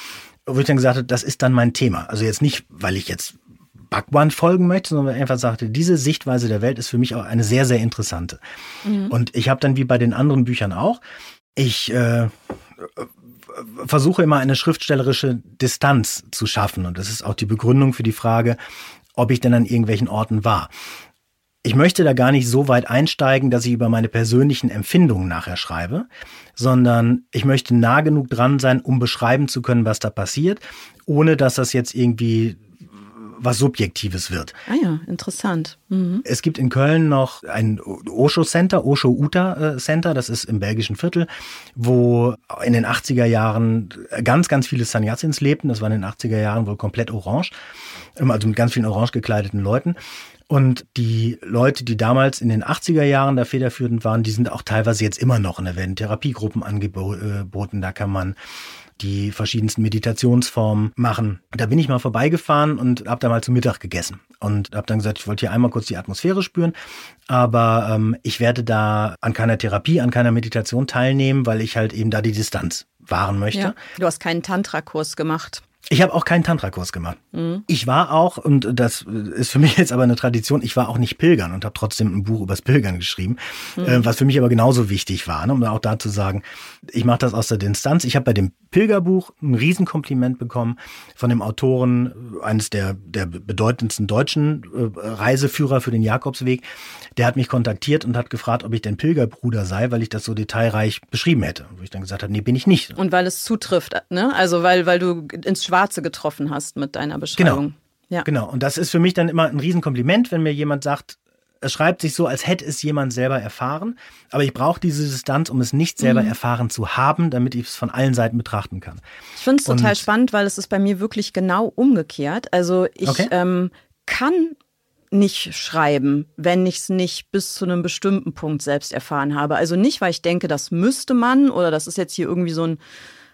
wo ich dann gesagt habe, das ist dann mein Thema. Also jetzt nicht, weil ich jetzt Bhagwan folgen möchte, sondern einfach sagte, diese Sichtweise der Welt ist für mich auch eine sehr, sehr interessante. Mhm. Und ich habe dann wie bei den anderen Büchern auch, ich äh, versuche immer eine schriftstellerische Distanz zu schaffen. Und das ist auch die Begründung für die Frage, ob ich denn an irgendwelchen Orten war. Ich möchte da gar nicht so weit einsteigen, dass ich über meine persönlichen Empfindungen nachher schreibe, sondern ich möchte nah genug dran sein, um beschreiben zu können, was da passiert, ohne dass das jetzt irgendwie was Subjektives wird. Ah ja, interessant. Mhm. Es gibt in Köln noch ein Osho Center, Osho Uta äh, Center, das ist im belgischen Viertel, wo in den 80er Jahren ganz, ganz viele Sannyasins lebten. Das war in den 80er Jahren wohl komplett orange, also mit ganz vielen orange gekleideten Leuten. Und die Leute, die damals in den 80er Jahren da federführend waren, die sind auch teilweise jetzt immer noch. Und da werden Therapiegruppen angeboten, da kann man die verschiedensten Meditationsformen machen. Da bin ich mal vorbeigefahren und habe da mal zu Mittag gegessen und habe dann gesagt, ich wollte hier einmal kurz die Atmosphäre spüren, aber ähm, ich werde da an keiner Therapie, an keiner Meditation teilnehmen, weil ich halt eben da die Distanz wahren möchte. Ja, du hast keinen Tantra-Kurs gemacht. Ich habe auch keinen Tantra-Kurs gemacht. Mhm. Ich war auch, und das ist für mich jetzt aber eine Tradition, ich war auch nicht Pilgern und habe trotzdem ein Buch übers Pilgern geschrieben, mhm. äh, was für mich aber genauso wichtig war, ne, um auch da zu sagen, ich mache das aus der Distanz. Ich habe bei dem Pilgerbuch ein Riesenkompliment bekommen von dem Autoren, eines der, der bedeutendsten deutschen äh, Reiseführer für den Jakobsweg. Der hat mich kontaktiert und hat gefragt, ob ich denn Pilgerbruder sei, weil ich das so detailreich beschrieben hätte. Wo ich dann gesagt habe, nee, bin ich nicht. Und weil es zutrifft, ne? Also weil, weil du ins Schwarze getroffen hast mit deiner Beschreibung. Genau. Ja. Genau. Und das ist für mich dann immer ein Riesenkompliment, wenn mir jemand sagt, es schreibt sich so, als hätte es jemand selber erfahren. Aber ich brauche diese Distanz, um es nicht selber mhm. erfahren zu haben, damit ich es von allen Seiten betrachten kann. Ich finde es total spannend, weil es ist bei mir wirklich genau umgekehrt. Also ich okay. ähm, kann nicht schreiben, wenn ich es nicht bis zu einem bestimmten Punkt selbst erfahren habe. Also nicht, weil ich denke, das müsste man oder das ist jetzt hier irgendwie so ein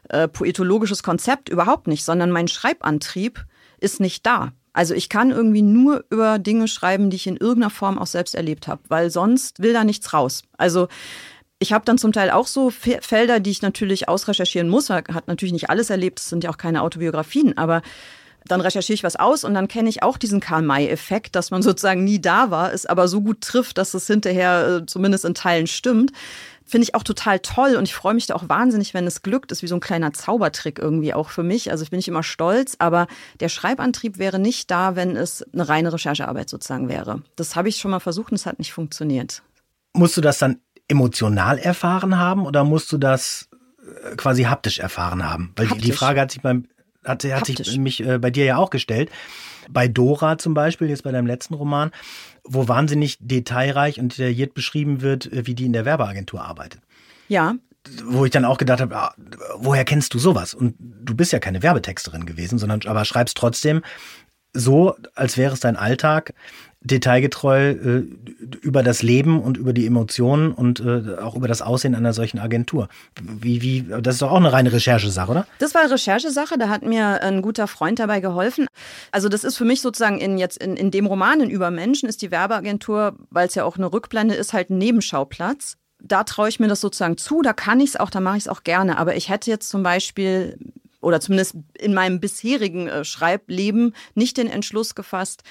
äh, poetologisches Konzept, überhaupt nicht, sondern mein Schreibantrieb ist nicht da. Also ich kann irgendwie nur über Dinge schreiben, die ich in irgendeiner Form auch selbst erlebt habe, weil sonst will da nichts raus. Also ich habe dann zum Teil auch so Felder, die ich natürlich ausrecherchieren muss. Hat natürlich nicht alles erlebt, es sind ja auch keine Autobiografien, aber dann recherchiere ich was aus und dann kenne ich auch diesen Karl-May-Effekt, dass man sozusagen nie da war, es aber so gut trifft, dass es hinterher äh, zumindest in Teilen stimmt. Finde ich auch total toll und ich freue mich da auch wahnsinnig, wenn es glückt. Ist wie so ein kleiner Zaubertrick irgendwie auch für mich. Also ich bin nicht immer stolz, aber der Schreibantrieb wäre nicht da, wenn es eine reine Recherchearbeit sozusagen wäre. Das habe ich schon mal versucht und es hat nicht funktioniert. Musst du das dann emotional erfahren haben oder musst du das äh, quasi haptisch erfahren haben? Weil haptisch. die Frage hat sich beim hat, hat sich mich äh, bei dir ja auch gestellt. Bei Dora zum Beispiel, jetzt bei deinem letzten Roman, wo wahnsinnig detailreich und detailliert beschrieben wird, äh, wie die in der Werbeagentur arbeitet. Ja. Wo ich dann auch gedacht habe, ah, woher kennst du sowas? Und du bist ja keine Werbetexterin gewesen, sondern aber schreibst trotzdem so, als wäre es dein Alltag, detailgetreu äh, über das Leben und über die Emotionen und äh, auch über das Aussehen einer solchen Agentur. Wie, wie, das ist doch auch eine reine Recherchesache, oder? Das war eine Recherchesache, da hat mir ein guter Freund dabei geholfen. Also das ist für mich sozusagen in jetzt in, in dem Roman in Übermenschen ist die Werbeagentur, weil es ja auch eine Rückblende ist, halt ein Nebenschauplatz. Da traue ich mir das sozusagen zu, da kann ich es auch, da mache ich es auch gerne. Aber ich hätte jetzt zum Beispiel oder zumindest in meinem bisherigen äh, Schreibleben nicht den Entschluss gefasst,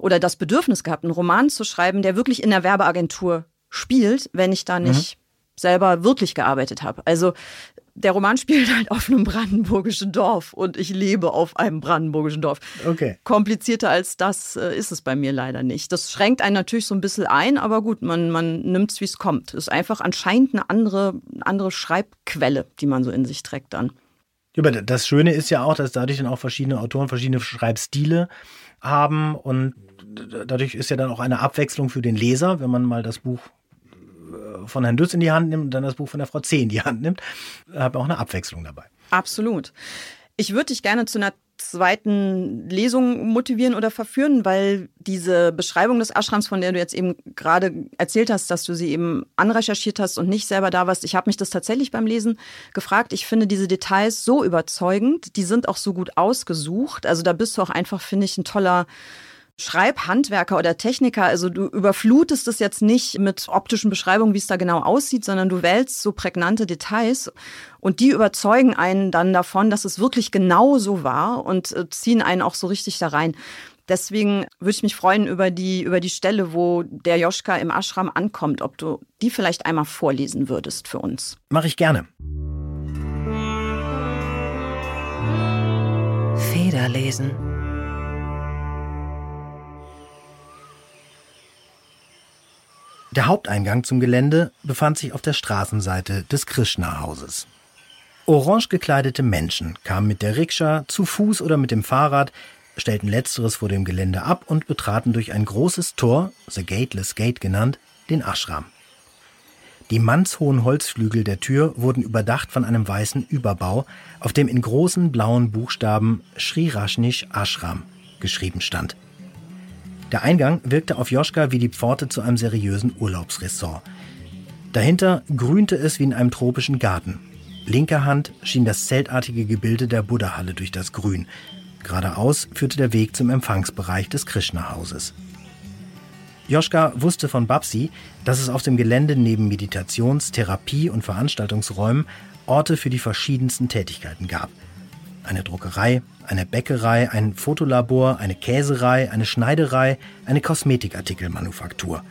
oder das Bedürfnis gehabt, einen Roman zu schreiben, der wirklich in der Werbeagentur spielt, wenn ich da mhm. nicht mhm. selber wirklich gearbeitet habe. Also der Roman spielt halt auf einem brandenburgischen Dorf und ich lebe auf einem brandenburgischen Dorf. Okay. Komplizierter als das äh, ist es bei mir leider nicht. Das schränkt einen natürlich so ein bisschen ein, aber gut, man, man nimmt es, wie es kommt. Es ist einfach anscheinend eine andere, andere Schreibquelle, die man so in sich trägt dann. Das Schöne ist ja auch, dass dadurch dann auch verschiedene Autoren verschiedene Schreibstile haben und dadurch ist ja dann auch eine Abwechslung für den Leser, wenn man mal das Buch äh, von Herrn Dütz in die Hand nimmt und dann das Buch von der Frau C in die Hand nimmt, hat man auch eine Abwechslung dabei. Absolut. Ich würde dich gerne zu einer zweiten Lesung motivieren oder verführen, weil diese Beschreibung des Ashrams, von der du jetzt eben gerade erzählt hast, dass du sie eben anrecherchiert hast und nicht selber da warst, ich habe mich das tatsächlich beim Lesen gefragt. Ich finde diese Details so überzeugend, die sind auch so gut ausgesucht. Also da bist du auch einfach, finde ich, ein toller Schreibhandwerker oder Techniker, also du überflutest es jetzt nicht mit optischen Beschreibungen, wie es da genau aussieht, sondern du wählst so prägnante Details und die überzeugen einen dann davon, dass es wirklich genau so war und äh, ziehen einen auch so richtig da rein. Deswegen würde ich mich freuen über die, über die Stelle, wo der Joschka im Ashram ankommt, ob du die vielleicht einmal vorlesen würdest für uns. Mache ich gerne. Federlesen. Der Haupteingang zum Gelände befand sich auf der Straßenseite des Krishna-Hauses. Orange gekleidete Menschen kamen mit der Rikscha, zu Fuß oder mit dem Fahrrad, stellten letzteres vor dem Gelände ab und betraten durch ein großes Tor, The Gateless Gate genannt, den Ashram. Die mannshohen Holzflügel der Tür wurden überdacht von einem weißen Überbau, auf dem in großen blauen Buchstaben Sri Rajnish Ashram geschrieben stand. Der Eingang wirkte auf Joschka wie die Pforte zu einem seriösen Urlaubsressort. Dahinter grünte es wie in einem tropischen Garten. Linker Hand schien das zeltartige Gebilde der Buddha-Halle durch das Grün. Geradeaus führte der Weg zum Empfangsbereich des Krishna-Hauses. Joschka wusste von Babsi, dass es auf dem Gelände neben Meditations-, Therapie- und Veranstaltungsräumen Orte für die verschiedensten Tätigkeiten gab – eine Druckerei, eine Bäckerei, ein Fotolabor, eine Käserei, eine Schneiderei, eine Kosmetikartikelmanufaktur.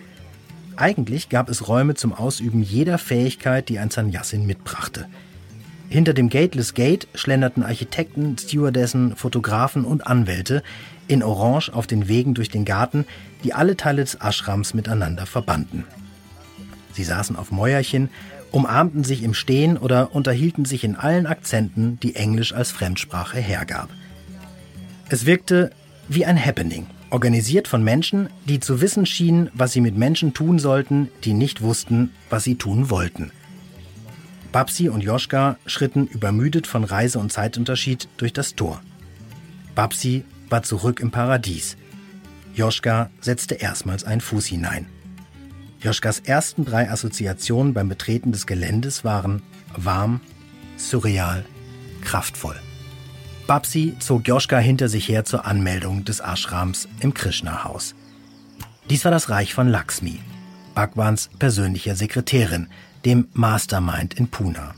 Eigentlich gab es Räume zum Ausüben jeder Fähigkeit, die ein Sannyasin mitbrachte. Hinter dem Gateless Gate schlenderten Architekten, Stewardessen, Fotografen und Anwälte in Orange auf den Wegen durch den Garten, die alle Teile des Ashrams miteinander verbanden. Sie saßen auf Mäuerchen umarmten sich im Stehen oder unterhielten sich in allen Akzenten, die Englisch als Fremdsprache hergab. Es wirkte wie ein Happening, organisiert von Menschen, die zu wissen schienen, was sie mit Menschen tun sollten, die nicht wussten, was sie tun wollten. Babsi und Joschka schritten übermüdet von Reise- und Zeitunterschied durch das Tor. Babsi war zurück im Paradies. Joschka setzte erstmals einen Fuß hinein. Joschkas ersten drei Assoziationen beim Betreten des Geländes waren warm, surreal, kraftvoll. Babsi zog Joschka hinter sich her zur Anmeldung des Ashrams im Krishna-Haus. Dies war das Reich von Lakshmi, Bhagwans persönlicher Sekretärin, dem Mastermind in Pune.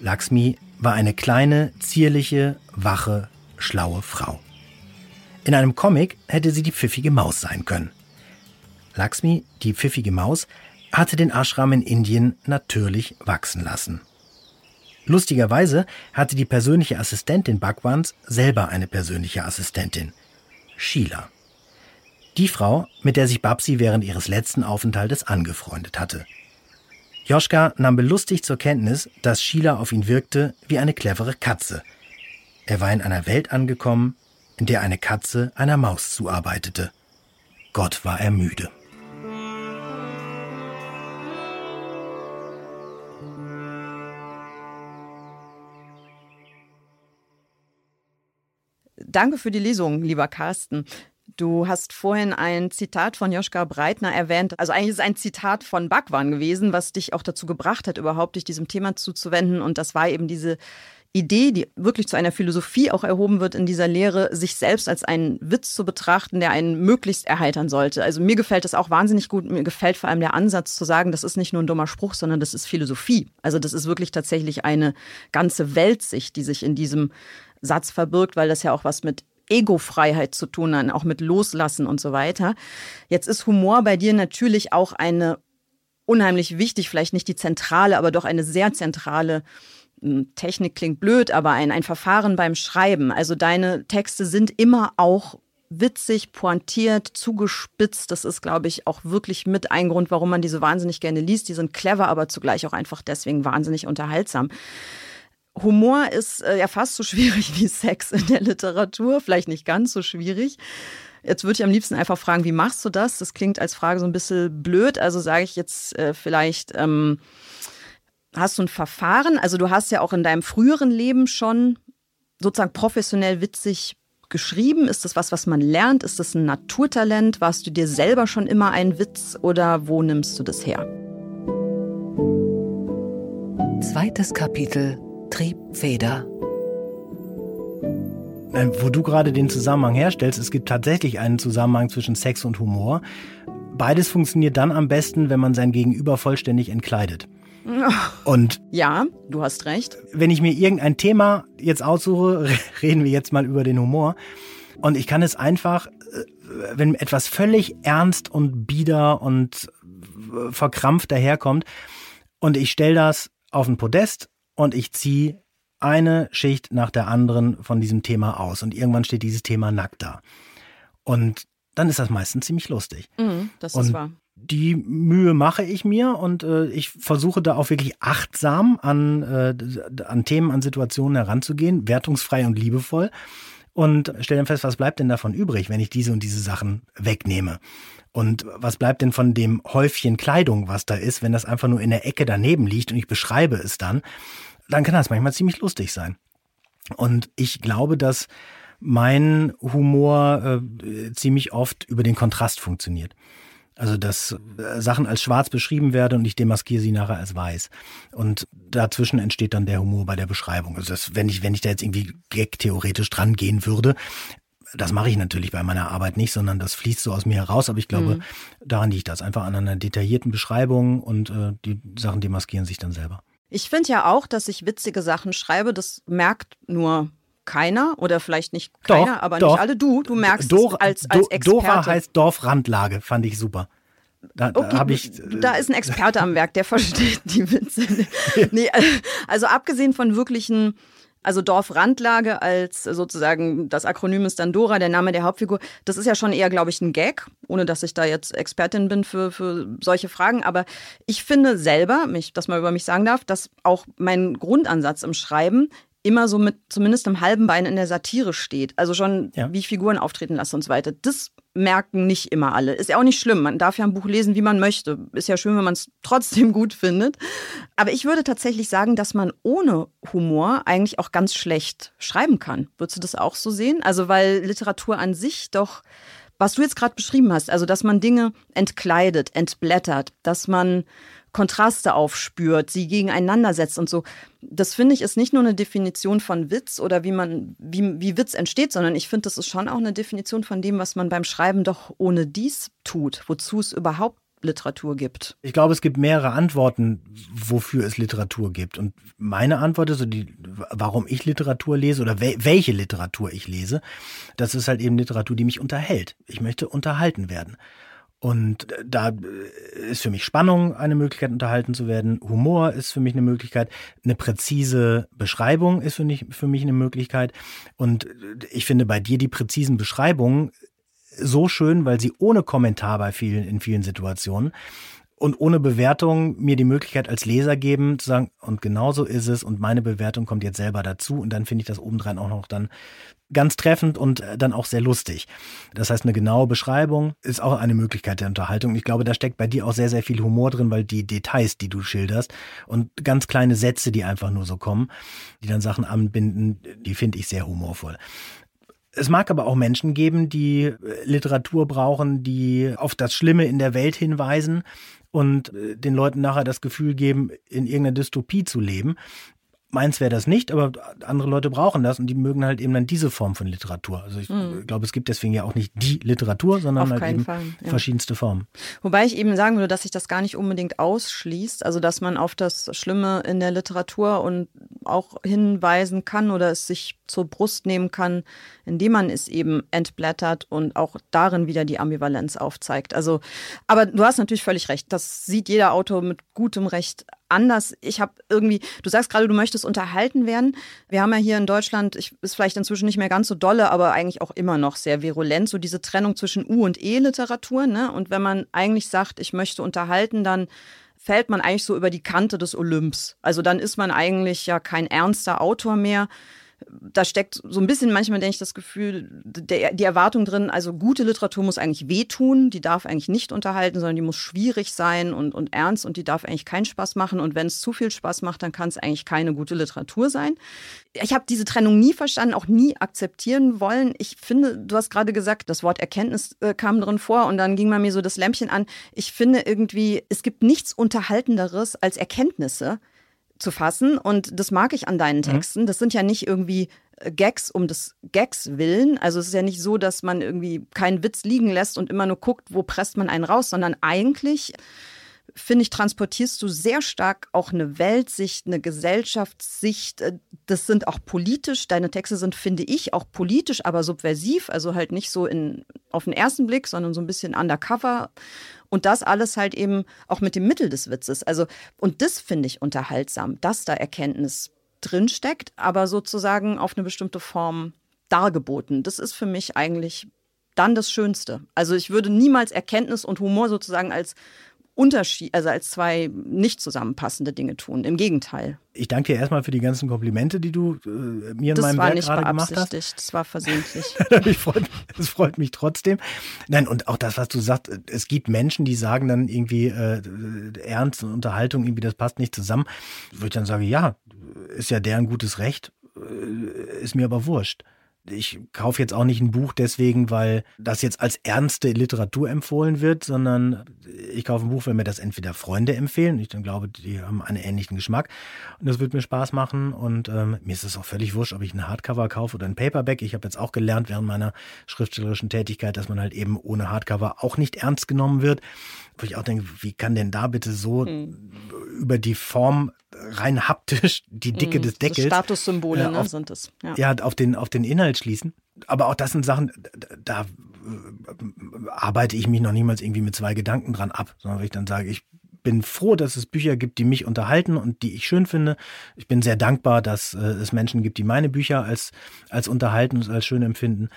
Lakshmi war eine kleine, zierliche, wache, schlaue Frau. In einem Comic hätte sie die pfiffige Maus sein können. Lakshmi, die pfiffige Maus, hatte den Ashram in Indien natürlich wachsen lassen. Lustigerweise hatte die persönliche Assistentin Bhagwans selber eine persönliche Assistentin, Sheila. Die Frau, mit der sich Babsi während ihres letzten Aufenthaltes angefreundet hatte. Joschka nahm belustigt zur Kenntnis, dass Sheila auf ihn wirkte wie eine clevere Katze. Er war in einer Welt angekommen, in der eine Katze einer Maus zuarbeitete. Gott war er müde. Danke für die Lesung, lieber Carsten. Du hast vorhin ein Zitat von Joschka Breitner erwähnt. Also eigentlich ist es ein Zitat von Bhagwan gewesen, was dich auch dazu gebracht hat, überhaupt dich diesem Thema zuzuwenden. Und das war eben diese Idee, die wirklich zu einer Philosophie auch erhoben wird in dieser Lehre, sich selbst als einen Witz zu betrachten, der einen möglichst erheitern sollte. Also mir gefällt das auch wahnsinnig gut. Mir gefällt vor allem der Ansatz zu sagen, das ist nicht nur ein dummer Spruch, sondern das ist Philosophie. Also das ist wirklich tatsächlich eine ganze Weltsicht, die sich in diesem Satz verbirgt, weil das ja auch was mit Ego-Freiheit zu tun hat, auch mit Loslassen und so weiter. Jetzt ist Humor bei dir natürlich auch eine unheimlich wichtig, vielleicht nicht die zentrale, aber doch eine sehr zentrale hm, Technik klingt blöd, aber ein, ein Verfahren beim Schreiben. Also deine Texte sind immer auch witzig, pointiert, zugespitzt. Das ist, glaube ich, auch wirklich mit ein Grund, warum man diese wahnsinnig gerne liest. Die sind clever, aber zugleich auch einfach deswegen wahnsinnig unterhaltsam. Humor ist äh, ja fast so schwierig wie Sex in der Literatur, vielleicht nicht ganz so schwierig. Jetzt würde ich am liebsten einfach fragen, wie machst du das? Das klingt als Frage so ein bisschen blöd. Also sage ich jetzt äh, vielleicht, ähm, hast du ein Verfahren? Also du hast ja auch in deinem früheren Leben schon sozusagen professionell witzig geschrieben? Ist das was, was man lernt? Ist das ein Naturtalent? Warst du dir selber schon immer ein Witz oder wo nimmst du das her? Zweites Kapitel Triebfeder. Wo du gerade den Zusammenhang herstellst, es gibt tatsächlich einen Zusammenhang zwischen Sex und Humor. Beides funktioniert dann am besten, wenn man sein Gegenüber vollständig entkleidet. Und ja, du hast recht. Wenn ich mir irgendein Thema jetzt aussuche, reden wir jetzt mal über den Humor. Und ich kann es einfach, äh, wenn etwas völlig ernst und bieder und äh, verkrampft daherkommt und ich stelle das auf ein Podest und ich ziehe eine Schicht nach der anderen von diesem Thema aus und irgendwann steht dieses Thema nackt da. Und dann ist das meistens ziemlich lustig. Mhm, das und ist wahr. Die Mühe mache ich mir und äh, ich versuche da auch wirklich achtsam an, äh, an Themen, an Situationen heranzugehen, wertungsfrei und liebevoll und stelle dann fest, was bleibt denn davon übrig, wenn ich diese und diese Sachen wegnehme. Und was bleibt denn von dem Häufchen Kleidung, was da ist, wenn das einfach nur in der Ecke daneben liegt und ich beschreibe es dann? Dann kann das manchmal ziemlich lustig sein. Und ich glaube, dass mein Humor äh, ziemlich oft über den Kontrast funktioniert. Also, dass äh, Sachen als schwarz beschrieben werden und ich demaskiere sie nachher als weiß. Und dazwischen entsteht dann der Humor bei der Beschreibung. Also, das, wenn ich, wenn ich da jetzt irgendwie gag-theoretisch dran gehen würde, das mache ich natürlich bei meiner Arbeit nicht, sondern das fließt so aus mir heraus. Aber ich glaube, mhm. daran liegt das einfach an einer detaillierten Beschreibung und äh, die Sachen demaskieren sich dann selber. Ich finde ja auch, dass ich witzige Sachen schreibe. Das merkt nur keiner oder vielleicht nicht keiner, doch, aber doch. nicht alle. Du, du merkst Dora, es als, als Experte. Dora heißt Dorfrandlage, fand ich super. Da, okay, da, ich, da ist ein Experte am Werk, der versteht die Witze. nee, also abgesehen von wirklichen also Dorfrandlage als sozusagen das Akronym ist dann Dora, der Name der Hauptfigur. Das ist ja schon eher, glaube ich, ein Gag, ohne dass ich da jetzt Expertin bin für, für solche Fragen. Aber ich finde selber, mich, dass man über mich sagen darf, dass auch mein Grundansatz im Schreiben immer so mit zumindest einem halben Bein in der Satire steht. Also schon, ja. wie ich Figuren auftreten lasse und so weiter. Das merken nicht immer alle. Ist ja auch nicht schlimm. Man darf ja ein Buch lesen, wie man möchte. Ist ja schön, wenn man es trotzdem gut findet. Aber ich würde tatsächlich sagen, dass man ohne Humor eigentlich auch ganz schlecht schreiben kann. Würdest du das auch so sehen? Also, weil Literatur an sich doch was du jetzt gerade beschrieben hast, also dass man Dinge entkleidet, entblättert, dass man Kontraste aufspürt, sie gegeneinander setzt und so. Das finde ich ist nicht nur eine Definition von Witz oder wie man, wie, wie Witz entsteht, sondern ich finde, das ist schon auch eine Definition von dem, was man beim Schreiben doch ohne dies tut, wozu es überhaupt Literatur gibt? Ich glaube, es gibt mehrere Antworten, wofür es Literatur gibt. Und meine Antwort ist, so die, warum ich Literatur lese oder wel welche Literatur ich lese, das ist halt eben Literatur, die mich unterhält. Ich möchte unterhalten werden. Und da ist für mich Spannung eine Möglichkeit, unterhalten zu werden. Humor ist für mich eine Möglichkeit. Eine präzise Beschreibung ist für mich, für mich eine Möglichkeit. Und ich finde bei dir die präzisen Beschreibungen so schön, weil sie ohne Kommentar bei vielen, in vielen Situationen und ohne Bewertung mir die Möglichkeit als Leser geben, zu sagen, und genau so ist es und meine Bewertung kommt jetzt selber dazu und dann finde ich das obendrein auch noch dann ganz treffend und äh, dann auch sehr lustig. Das heißt, eine genaue Beschreibung ist auch eine Möglichkeit der Unterhaltung. Ich glaube, da steckt bei dir auch sehr, sehr viel Humor drin, weil die Details, die du schilderst und ganz kleine Sätze, die einfach nur so kommen, die dann Sachen anbinden, die finde ich sehr humorvoll. Es mag aber auch Menschen geben, die äh, Literatur brauchen, die auf das Schlimme in der Welt hinweisen und äh, den Leuten nachher das Gefühl geben, in irgendeiner Dystopie zu leben. Meins wäre das nicht, aber andere Leute brauchen das und die mögen halt eben dann diese Form von Literatur. Also ich mhm. glaube, es gibt deswegen ja auch nicht die Literatur, sondern Auf halt eben Fall, ja. verschiedenste Formen. Wobei ich eben sagen würde, dass sich das gar nicht unbedingt ausschließt, also dass man auf das Schlimme in der Literatur und auch hinweisen kann oder es sich zur Brust nehmen kann, indem man es eben entblättert und auch darin wieder die Ambivalenz aufzeigt. Also, aber du hast natürlich völlig recht. Das sieht jeder Autor mit gutem Recht anders. Ich habe irgendwie, du sagst gerade, du möchtest unterhalten werden. Wir haben ja hier in Deutschland, ich, ist vielleicht inzwischen nicht mehr ganz so dolle, aber eigentlich auch immer noch sehr virulent, so diese Trennung zwischen U- und E-Literatur. Ne? Und wenn man eigentlich sagt, ich möchte unterhalten, dann fällt man eigentlich so über die Kante des Olymps. Also dann ist man eigentlich ja kein ernster Autor mehr da steckt so ein bisschen manchmal, denke ich, das Gefühl, der, die Erwartung drin, also gute Literatur muss eigentlich wehtun, die darf eigentlich nicht unterhalten, sondern die muss schwierig sein und, und ernst und die darf eigentlich keinen Spaß machen. Und wenn es zu viel Spaß macht, dann kann es eigentlich keine gute Literatur sein. Ich habe diese Trennung nie verstanden, auch nie akzeptieren wollen. Ich finde, du hast gerade gesagt, das Wort Erkenntnis äh, kam drin vor und dann ging man mir so das Lämpchen an. Ich finde irgendwie, es gibt nichts Unterhaltenderes als Erkenntnisse zu fassen. Und das mag ich an deinen mhm. Texten. Das sind ja nicht irgendwie äh, Gags um des Gags willen. Also es ist ja nicht so, dass man irgendwie keinen Witz liegen lässt und immer nur guckt, wo presst man einen raus, sondern eigentlich finde ich, transportierst du sehr stark auch eine Weltsicht, eine Gesellschaftssicht. Äh, das sind auch politisch. Deine Texte sind, finde ich, auch politisch, aber subversiv. Also halt nicht so in, auf den ersten Blick, sondern so ein bisschen undercover. Und das alles halt eben auch mit dem Mittel des Witzes. Also, und das finde ich unterhaltsam, dass da Erkenntnis drinsteckt, aber sozusagen auf eine bestimmte Form dargeboten. Das ist für mich eigentlich dann das Schönste. Also ich würde niemals Erkenntnis und Humor sozusagen als Unterschied, also als zwei nicht zusammenpassende Dinge tun. Im Gegenteil. Ich danke dir erstmal für die ganzen Komplimente, die du äh, mir in meinem Werk gerade gemacht hast. Das war versehentlich. das, freut, das freut mich trotzdem. Nein, und auch das, was du sagst, es gibt Menschen, die sagen dann irgendwie äh, Ernst und Unterhaltung, irgendwie das passt nicht zusammen. Würde ich dann sagen, ja, ist ja deren gutes Recht, äh, ist mir aber wurscht ich kaufe jetzt auch nicht ein Buch deswegen, weil das jetzt als ernste Literatur empfohlen wird, sondern ich kaufe ein Buch, weil mir das entweder Freunde empfehlen. Ich dann glaube, die haben einen ähnlichen Geschmack und das wird mir Spaß machen. Und ähm, mir ist es auch völlig wurscht, ob ich ein Hardcover kaufe oder ein Paperback. Ich habe jetzt auch gelernt während meiner schriftstellerischen Tätigkeit, dass man halt eben ohne Hardcover auch nicht ernst genommen wird. Wo ich auch denke, wie kann denn da bitte so hm. über die Form rein haptisch die Dicke mm, des Deckels. Statussymbole äh, auf, ne, sind es. Ja. ja, auf, den, auf den Inhalt schließen. Aber auch das sind Sachen, da, da arbeite ich mich noch niemals irgendwie mit zwei Gedanken dran ab, sondern wenn ich dann sage, ich bin froh, dass es Bücher gibt, die mich unterhalten und die ich schön finde. Ich bin sehr dankbar, dass äh, es Menschen gibt, die meine Bücher als, als unterhalten und als schön empfinden.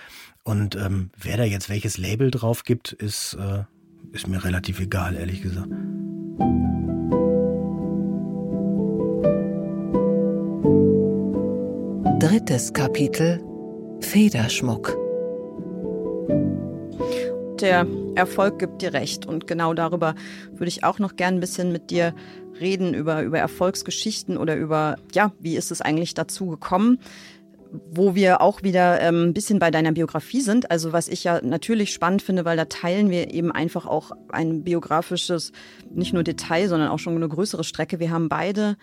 Und ähm, wer da jetzt welches Label drauf gibt, ist, äh, ist mir relativ egal, ehrlich gesagt. Drittes Kapitel Federschmuck Der Erfolg gibt dir recht und genau darüber würde ich auch noch gern ein bisschen mit dir reden, über, über Erfolgsgeschichten oder über, ja, wie ist es eigentlich dazu gekommen? wo wir auch wieder ähm, ein bisschen bei deiner Biografie sind. Also was ich ja natürlich spannend finde, weil da teilen wir eben einfach auch ein biografisches, nicht nur Detail, sondern auch schon eine größere Strecke. Wir haben beide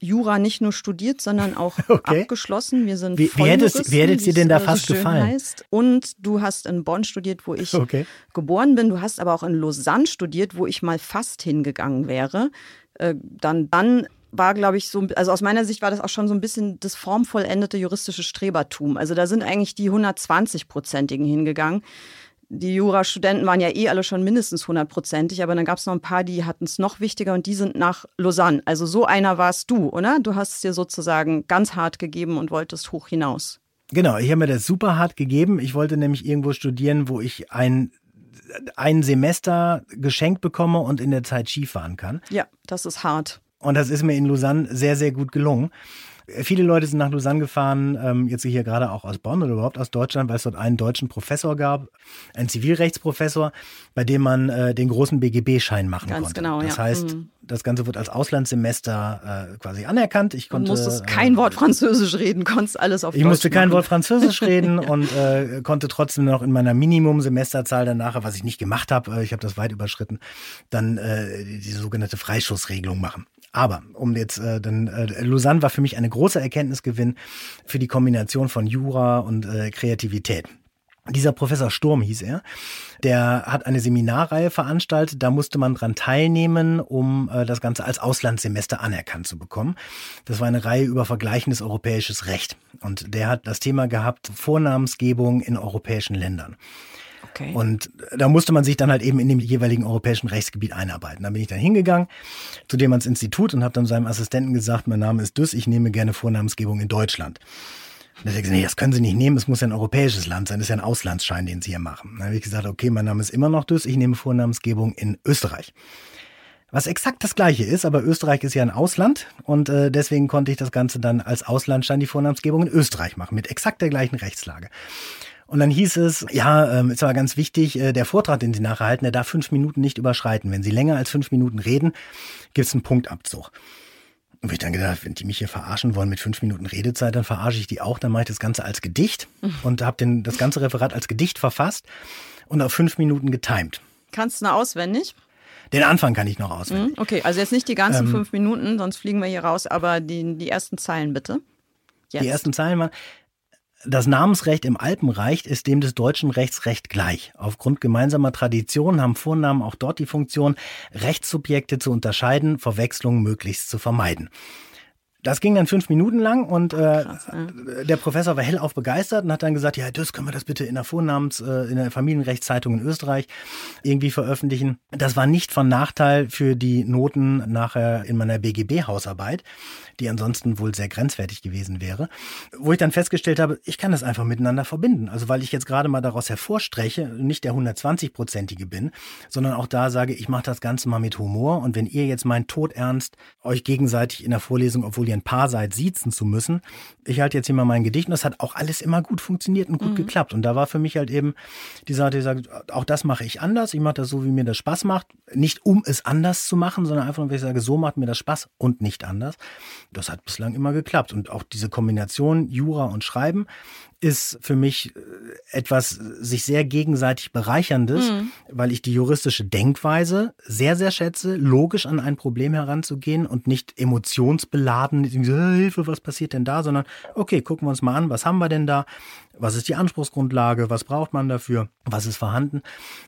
Jura nicht nur studiert, sondern auch okay. abgeschlossen. Wir sind wie, wie wie hätte es dir denn da fast so gefallen? Heißt. Und du hast in Bonn studiert, wo ich okay. geboren bin. Du hast aber auch in Lausanne studiert, wo ich mal fast hingegangen wäre. Äh, dann, dann war, glaube ich, so, also aus meiner Sicht war das auch schon so ein bisschen das formvollendete juristische Strebertum. Also da sind eigentlich die 120-Prozentigen hingegangen. Die Jurastudenten waren ja eh alle schon mindestens hundertprozentig, aber dann gab es noch ein paar, die hatten es noch wichtiger und die sind nach Lausanne. Also so einer warst du, oder? Du hast es dir sozusagen ganz hart gegeben und wolltest hoch hinaus. Genau, ich habe mir das super hart gegeben. Ich wollte nämlich irgendwo studieren, wo ich ein ein Semester geschenkt bekomme und in der Zeit Skifahren kann. Ja, das ist hart. Und das ist mir in Lausanne sehr, sehr gut gelungen. Viele Leute sind nach Lausanne gefahren, ähm, jetzt hier gerade auch aus Bonn oder überhaupt aus Deutschland, weil es dort einen deutschen Professor gab, einen Zivilrechtsprofessor, bei dem man äh, den großen BGB-Schein machen Ganz konnte. Genau, das ja. heißt, mhm. das Ganze wird als Auslandssemester äh, quasi anerkannt. Ich konnte, du musstest kein äh, Wort Französisch reden, konntest alles auf Ich Deutsch musste kein machen. Wort Französisch reden ja. und äh, konnte trotzdem noch in meiner Minimum-Semesterzahl danach, was ich nicht gemacht habe, äh, ich habe das weit überschritten, dann äh, die sogenannte Freischussregelung machen. Aber um jetzt äh, dann äh, Lausanne war für mich eine große Erkenntnisgewinn für die Kombination von Jura und äh, Kreativität. Dieser Professor Sturm hieß er, der hat eine Seminarreihe veranstaltet, da musste man dran teilnehmen, um äh, das Ganze als Auslandssemester anerkannt zu bekommen. Das war eine Reihe über vergleichendes europäisches Recht. Und der hat das Thema gehabt, Vornamensgebung in europäischen Ländern. Okay. Und da musste man sich dann halt eben in dem jeweiligen europäischen Rechtsgebiet einarbeiten. Da bin ich dann hingegangen zu dem ans Institut und habe dann seinem Assistenten gesagt, mein Name ist Düss, ich nehme gerne Vornamensgebung in Deutschland. Und er hat gesagt, nee, das können Sie nicht nehmen, es muss ja ein europäisches Land sein, das ist ja ein Auslandsschein, den Sie hier machen. Dann habe ich gesagt, okay, mein Name ist immer noch Düss, ich nehme Vornamensgebung in Österreich. Was exakt das gleiche ist, aber Österreich ist ja ein Ausland und äh, deswegen konnte ich das Ganze dann als Auslandsschein die Vornamensgebung in Österreich machen, mit exakt der gleichen Rechtslage. Und dann hieß es, ja, ähm, ist aber ganz wichtig, äh, der Vortrag, den Sie nachher halten, der darf fünf Minuten nicht überschreiten. Wenn Sie länger als fünf Minuten reden, gibt es einen Punktabzug. Und ich dann gedacht, wenn die mich hier verarschen wollen mit fünf Minuten Redezeit, dann verarsche ich die auch. Dann mache ich das Ganze als Gedicht und habe das ganze Referat als Gedicht verfasst und auf fünf Minuten getimed. Kannst du noch auswendig? Den Anfang kann ich noch auswendig. Mhm, okay, also jetzt nicht die ganzen ähm, fünf Minuten, sonst fliegen wir hier raus, aber die, die ersten Zeilen bitte. Jetzt. Die ersten Zeilen waren, das Namensrecht im Alpenreich ist dem des deutschen Rechts recht gleich. Aufgrund gemeinsamer Traditionen haben Vornamen auch dort die Funktion, Rechtssubjekte zu unterscheiden, Verwechslungen möglichst zu vermeiden. Das ging dann fünf Minuten lang und äh, Krass, ja. der Professor war hellauf begeistert und hat dann gesagt, ja, das können wir das bitte in der Vornamens, äh, in der Familienrechtszeitung in Österreich irgendwie veröffentlichen. Das war nicht von Nachteil für die Noten nachher in meiner BGB-Hausarbeit, die ansonsten wohl sehr grenzwertig gewesen wäre, wo ich dann festgestellt habe, ich kann das einfach miteinander verbinden. Also weil ich jetzt gerade mal daraus hervorstreche, nicht der 120-prozentige bin, sondern auch da sage, ich mache das Ganze mal mit Humor und wenn ihr jetzt meinen Tod ernst euch gegenseitig in der Vorlesung, obwohl ihr ein Paar seid, siezen zu müssen. Ich halte jetzt hier mal mein Gedicht und das hat auch alles immer gut funktioniert und gut mhm. geklappt. Und da war für mich halt eben die Sache, die sagt, auch das mache ich anders. Ich mache das so, wie mir das Spaß macht. Nicht um es anders zu machen, sondern einfach nur, weil ich sage, so macht mir das Spaß und nicht anders. Das hat bislang immer geklappt. Und auch diese Kombination Jura und Schreiben ist für mich äh, etwas sich sehr gegenseitig bereicherndes, mhm. weil ich die juristische Denkweise sehr, sehr schätze, logisch an ein Problem heranzugehen und nicht emotionsbeladen, Hilfe, was passiert denn da, sondern okay, gucken wir uns mal an, was haben wir denn da? Was ist die Anspruchsgrundlage? Was braucht man dafür? Was ist vorhanden?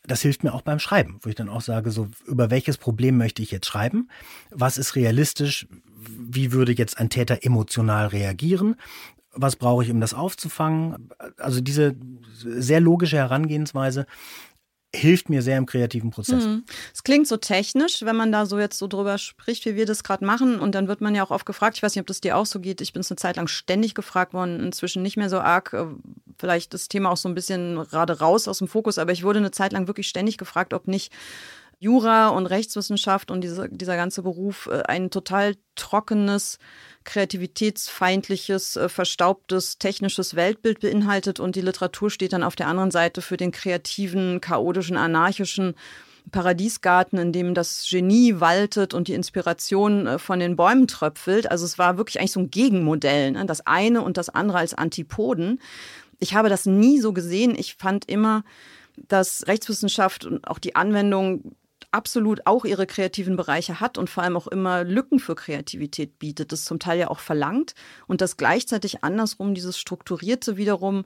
Das hilft mir auch beim Schreiben, wo ich dann auch sage, so, über welches Problem möchte ich jetzt schreiben? Was ist realistisch? Wie würde jetzt ein Täter emotional reagieren? Was brauche ich, um das aufzufangen. Also diese sehr logische Herangehensweise hilft mir sehr im kreativen Prozess. Mhm. Es klingt so technisch, wenn man da so jetzt so drüber spricht, wie wir das gerade machen. Und dann wird man ja auch oft gefragt, ich weiß nicht, ob das dir auch so geht, ich bin es eine Zeit lang ständig gefragt worden, inzwischen nicht mehr so arg. Äh, vielleicht das Thema auch so ein bisschen gerade raus aus dem Fokus, aber ich wurde eine Zeit lang wirklich ständig gefragt, ob nicht Jura und Rechtswissenschaft und diese, dieser ganze Beruf äh, ein total trockenes, kreativitätsfeindliches, äh, verstaubtes, technisches Weltbild beinhaltet und die Literatur steht dann auf der anderen Seite für den kreativen, chaotischen, anarchischen, Paradiesgarten, in dem das Genie waltet und die Inspiration äh, von den Bäumen tröpfelt. Also es war wirklich eigentlich so ein Gegenmodell, ne? das eine und das andere als Antipoden. Ich habe das nie so gesehen. Ich fand immer, dass Rechtswissenschaft und auch die Anwendung absolut auch ihre kreativen Bereiche hat und vor allem auch immer Lücken für Kreativität bietet, das zum Teil ja auch verlangt und das gleichzeitig andersrum dieses Strukturierte wiederum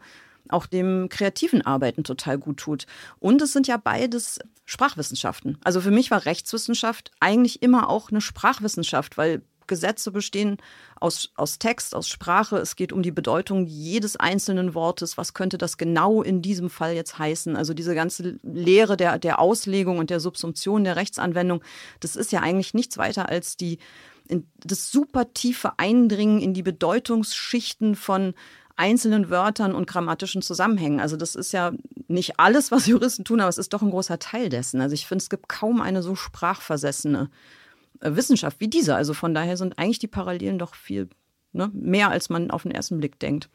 auch dem kreativen Arbeiten total gut tut. Und es sind ja beides Sprachwissenschaften. Also für mich war Rechtswissenschaft eigentlich immer auch eine Sprachwissenschaft, weil Gesetze bestehen aus, aus Text, aus Sprache. Es geht um die Bedeutung jedes einzelnen Wortes. Was könnte das genau in diesem Fall jetzt heißen? Also diese ganze Lehre der, der Auslegung und der Subsumption der Rechtsanwendung, das ist ja eigentlich nichts weiter als die, das super tiefe Eindringen in die Bedeutungsschichten von einzelnen Wörtern und grammatischen Zusammenhängen. Also das ist ja nicht alles, was Juristen tun, aber es ist doch ein großer Teil dessen. Also ich finde, es gibt kaum eine so sprachversessene Wissenschaft wie diese. Also von daher sind eigentlich die Parallelen doch viel ne, mehr, als man auf den ersten Blick denkt.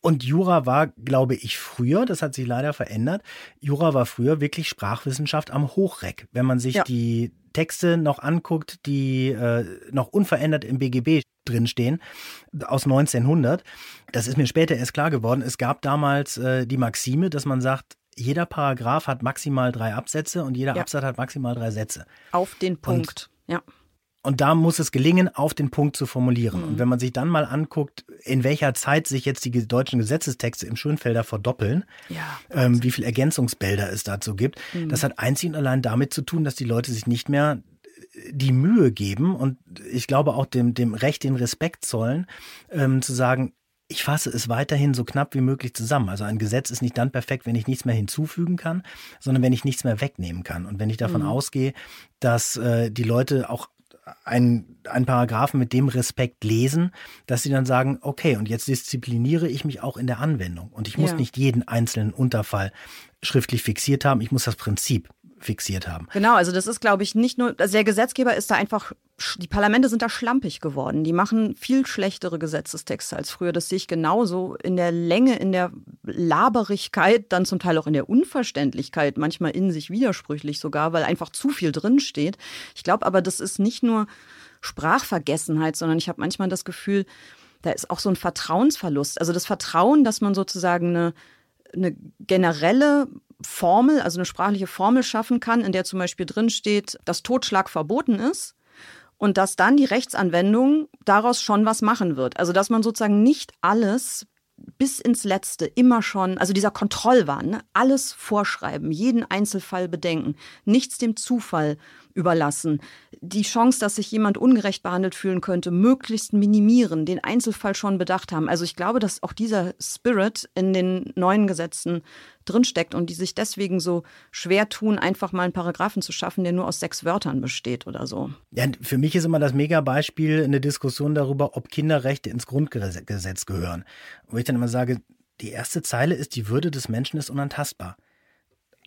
Und Jura war, glaube ich, früher, das hat sich leider verändert, Jura war früher wirklich Sprachwissenschaft am Hochreck. Wenn man sich ja. die Texte noch anguckt, die äh, noch unverändert im BGB drinstehen, aus 1900, das ist mir später erst klar geworden, es gab damals äh, die Maxime, dass man sagt, jeder Paragraph hat maximal drei Absätze und jeder ja. Absatz hat maximal drei Sätze. Auf den Punkt. Und ja. Und da muss es gelingen, auf den Punkt zu formulieren. Mhm. Und wenn man sich dann mal anguckt, in welcher Zeit sich jetzt die deutschen Gesetzestexte im Schönfelder verdoppeln, ja, ähm, wie viele Ergänzungsbilder es dazu gibt, mhm. das hat einzig und allein damit zu tun, dass die Leute sich nicht mehr die Mühe geben und ich glaube auch dem, dem Recht den Respekt zollen, ähm, zu sagen, ich fasse es weiterhin so knapp wie möglich zusammen. Also ein Gesetz ist nicht dann perfekt, wenn ich nichts mehr hinzufügen kann, sondern wenn ich nichts mehr wegnehmen kann. Und wenn ich davon mhm. ausgehe, dass äh, die Leute auch einen, einen Paragraphen mit dem Respekt lesen, dass sie dann sagen, okay, und jetzt diszipliniere ich mich auch in der Anwendung. Und ich muss ja. nicht jeden einzelnen Unterfall schriftlich fixiert haben, ich muss das Prinzip fixiert haben. Genau, also das ist, glaube ich, nicht nur, also der Gesetzgeber ist da einfach, die Parlamente sind da schlampig geworden. Die machen viel schlechtere Gesetzestexte als früher. Das sehe ich genauso in der Länge, in der Laberigkeit, dann zum Teil auch in der Unverständlichkeit, manchmal in sich widersprüchlich sogar, weil einfach zu viel drinsteht. Ich glaube aber, das ist nicht nur Sprachvergessenheit, sondern ich habe manchmal das Gefühl, da ist auch so ein Vertrauensverlust. Also das Vertrauen, dass man sozusagen eine, eine generelle Formel, also eine sprachliche Formel schaffen kann, in der zum Beispiel drin steht, dass Totschlag verboten ist und dass dann die Rechtsanwendung daraus schon was machen wird. Also dass man sozusagen nicht alles bis ins Letzte immer schon, also dieser Kontrollwahn, ne? alles vorschreiben, jeden Einzelfall bedenken, nichts dem Zufall überlassen, die Chance, dass sich jemand ungerecht behandelt fühlen könnte, möglichst minimieren, den Einzelfall schon bedacht haben. Also ich glaube, dass auch dieser Spirit in den neuen Gesetzen drinsteckt und die sich deswegen so schwer tun, einfach mal einen Paragraphen zu schaffen, der nur aus sechs Wörtern besteht oder so. Ja, für mich ist immer das Mega-Beispiel eine Diskussion darüber, ob Kinderrechte ins Grundgesetz gehören. Wo ich dann immer sage, die erste Zeile ist, die Würde des Menschen ist unantastbar.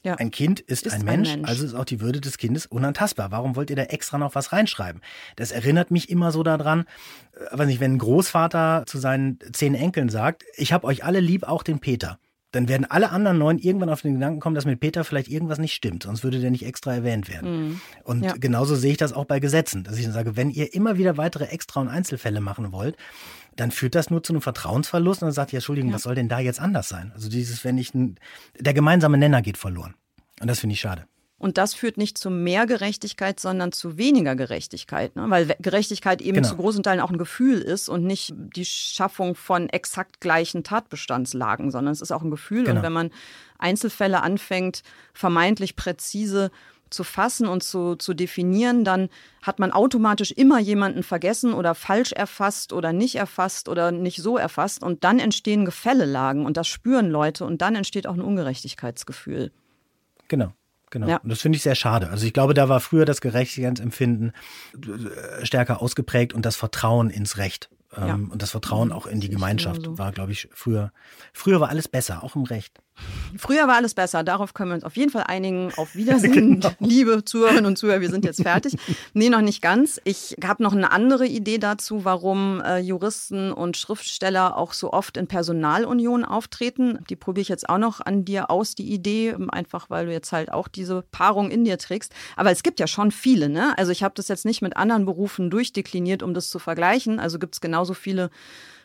Ja. Ein Kind ist, ist ein, Mensch, ein, Mensch, also ist auch die Würde des Kindes unantastbar. Warum wollt ihr da extra noch was reinschreiben? Das erinnert mich immer so daran, äh, weiß nicht, wenn ein Großvater zu seinen zehn Enkeln sagt, ich habe euch alle lieb, auch den Peter. Dann werden alle anderen neun irgendwann auf den Gedanken kommen, dass mit Peter vielleicht irgendwas nicht stimmt, sonst würde der nicht extra erwähnt werden. Mhm. Und ja. genauso sehe ich das auch bei Gesetzen, dass ich dann sage, wenn ihr immer wieder weitere Extra- und Einzelfälle machen wollt, dann führt das nur zu einem Vertrauensverlust und dann sagt ihr, Entschuldigung, ja. was soll denn da jetzt anders sein? Also dieses, wenn ich, der gemeinsame Nenner geht verloren. Und das finde ich schade. Und das führt nicht zu mehr Gerechtigkeit, sondern zu weniger Gerechtigkeit. Ne? Weil Gerechtigkeit eben genau. zu großen Teilen auch ein Gefühl ist und nicht die Schaffung von exakt gleichen Tatbestandslagen, sondern es ist auch ein Gefühl. Genau. Und wenn man Einzelfälle anfängt, vermeintlich präzise zu fassen und zu, zu definieren, dann hat man automatisch immer jemanden vergessen oder falsch erfasst oder nicht erfasst oder nicht so erfasst. Und dann entstehen Gefällelagen und das spüren Leute und dann entsteht auch ein Ungerechtigkeitsgefühl. Genau. Genau. Ja. Und das finde ich sehr schade. Also ich glaube, da war früher das Gerechtigkeitsempfinden äh, stärker ausgeprägt und das Vertrauen ins Recht. Ja. Ähm, und das Vertrauen auch in die Gemeinschaft war, glaube ich, früher. Früher war alles besser, auch im Recht. Früher war alles besser. Darauf können wir uns auf jeden Fall einigen. Auf Wiedersehen, genau. liebe Zuhörerinnen und Zuhörer. Wir sind jetzt fertig. Nee, noch nicht ganz. Ich habe noch eine andere Idee dazu, warum äh, Juristen und Schriftsteller auch so oft in Personalunion auftreten. Die probiere ich jetzt auch noch an dir aus, die Idee, einfach weil du jetzt halt auch diese Paarung in dir trägst. Aber es gibt ja schon viele. Ne? Also ich habe das jetzt nicht mit anderen Berufen durchdekliniert, um das zu vergleichen. Also gibt es genauso viele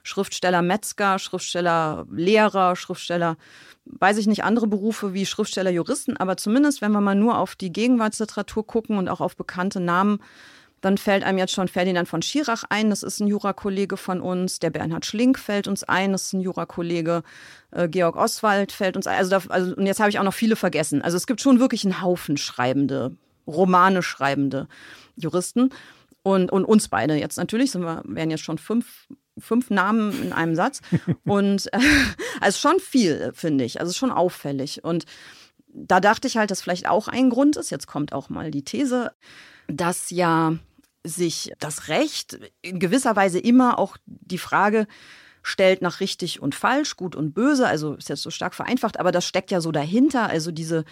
Schriftsteller Metzger, Schriftsteller Lehrer, Schriftsteller, weiß ich nicht, andere Berufe wie Schriftsteller Juristen, aber zumindest, wenn wir mal nur auf die Gegenwartsliteratur gucken und auch auf bekannte Namen, dann fällt einem jetzt schon Ferdinand von Schirach ein, das ist ein Jurakollege von uns. Der Bernhard Schlink fällt uns ein, das ist ein Jurakollege. Äh, Georg Oswald fällt uns ein. Also, da, also und jetzt habe ich auch noch viele vergessen. Also es gibt schon wirklich einen Haufen schreibende, Romane schreibende Juristen. Und, und uns beide jetzt natürlich, sind wir, wären jetzt schon fünf fünf Namen in einem Satz. Und äh, also schon viel, finde ich. Also schon auffällig. Und da dachte ich halt, dass vielleicht auch ein Grund ist, jetzt kommt auch mal die These, dass ja sich das Recht in gewisser Weise immer auch die Frage stellt nach richtig und falsch, gut und böse, also ist jetzt so stark vereinfacht, aber das steckt ja so dahinter, also diese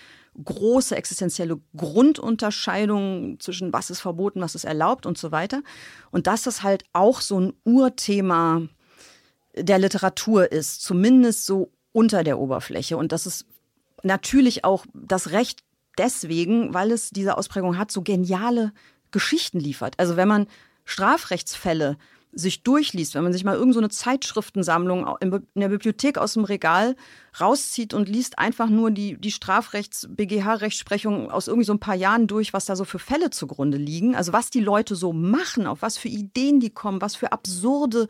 große existenzielle Grundunterscheidung zwischen was ist verboten, was ist erlaubt und so weiter. Und dass das halt auch so ein Urthema der Literatur ist, zumindest so unter der Oberfläche. Und das ist natürlich auch das Recht deswegen, weil es diese Ausprägung hat, so geniale Geschichten liefert. Also wenn man Strafrechtsfälle sich durchliest, wenn man sich mal irgendeine so Zeitschriftensammlung in der Bibliothek aus dem Regal rauszieht und liest einfach nur die, die Strafrechts-BGH-Rechtsprechung aus irgendwie so ein paar Jahren durch, was da so für Fälle zugrunde liegen, also was die Leute so machen, auf was für Ideen die kommen, was für absurde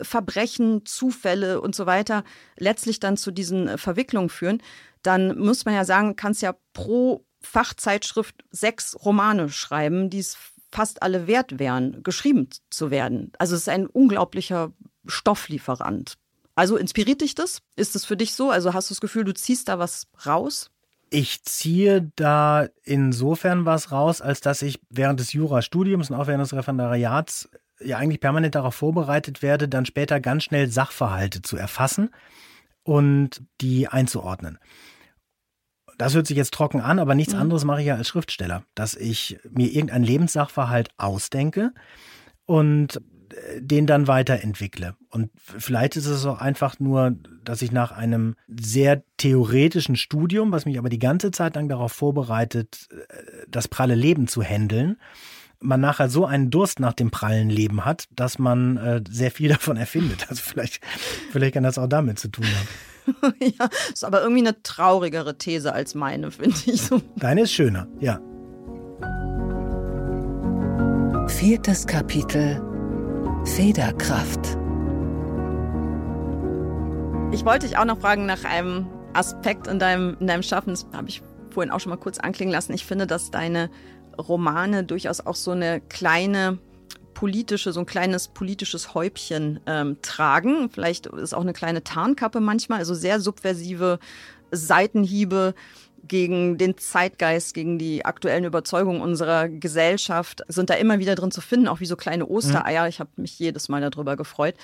Verbrechen, Zufälle und so weiter letztlich dann zu diesen äh, Verwicklungen führen, dann muss man ja sagen, kann es ja pro Fachzeitschrift sechs Romane schreiben, die es fast alle wert wären, geschrieben zu werden. Also es ist ein unglaublicher Stofflieferant. Also inspiriert dich das? Ist es für dich so? Also hast du das Gefühl, du ziehst da was raus? Ich ziehe da insofern was raus, als dass ich während des Jurastudiums und auch während des Referendariats ja eigentlich permanent darauf vorbereitet werde, dann später ganz schnell Sachverhalte zu erfassen und die einzuordnen. Das hört sich jetzt trocken an, aber nichts mhm. anderes mache ich ja als Schriftsteller, dass ich mir irgendeinen Lebenssachverhalt ausdenke und äh, den dann weiterentwickle. Und vielleicht ist es auch einfach nur, dass ich nach einem sehr theoretischen Studium, was mich aber die ganze Zeit lang darauf vorbereitet, äh, das pralle Leben zu handeln, man nachher so einen Durst nach dem prallen Leben hat, dass man äh, sehr viel davon erfindet. Also vielleicht, vielleicht kann das auch damit zu tun haben. ja, ist aber irgendwie eine traurigere These als meine, finde ich so. Deine ist schöner, ja. Viertes Kapitel Federkraft. Ich wollte dich auch noch fragen nach einem Aspekt in deinem, in deinem Schaffen. Das habe ich vorhin auch schon mal kurz anklingen lassen. Ich finde, dass deine Romane durchaus auch so eine kleine politische, so ein kleines politisches Häubchen ähm, tragen. Vielleicht ist auch eine kleine Tarnkappe manchmal, also sehr subversive Seitenhiebe gegen den Zeitgeist, gegen die aktuellen Überzeugungen unserer Gesellschaft sind da immer wieder drin zu finden, auch wie so kleine Ostereier. Ich habe mich jedes Mal darüber gefreut.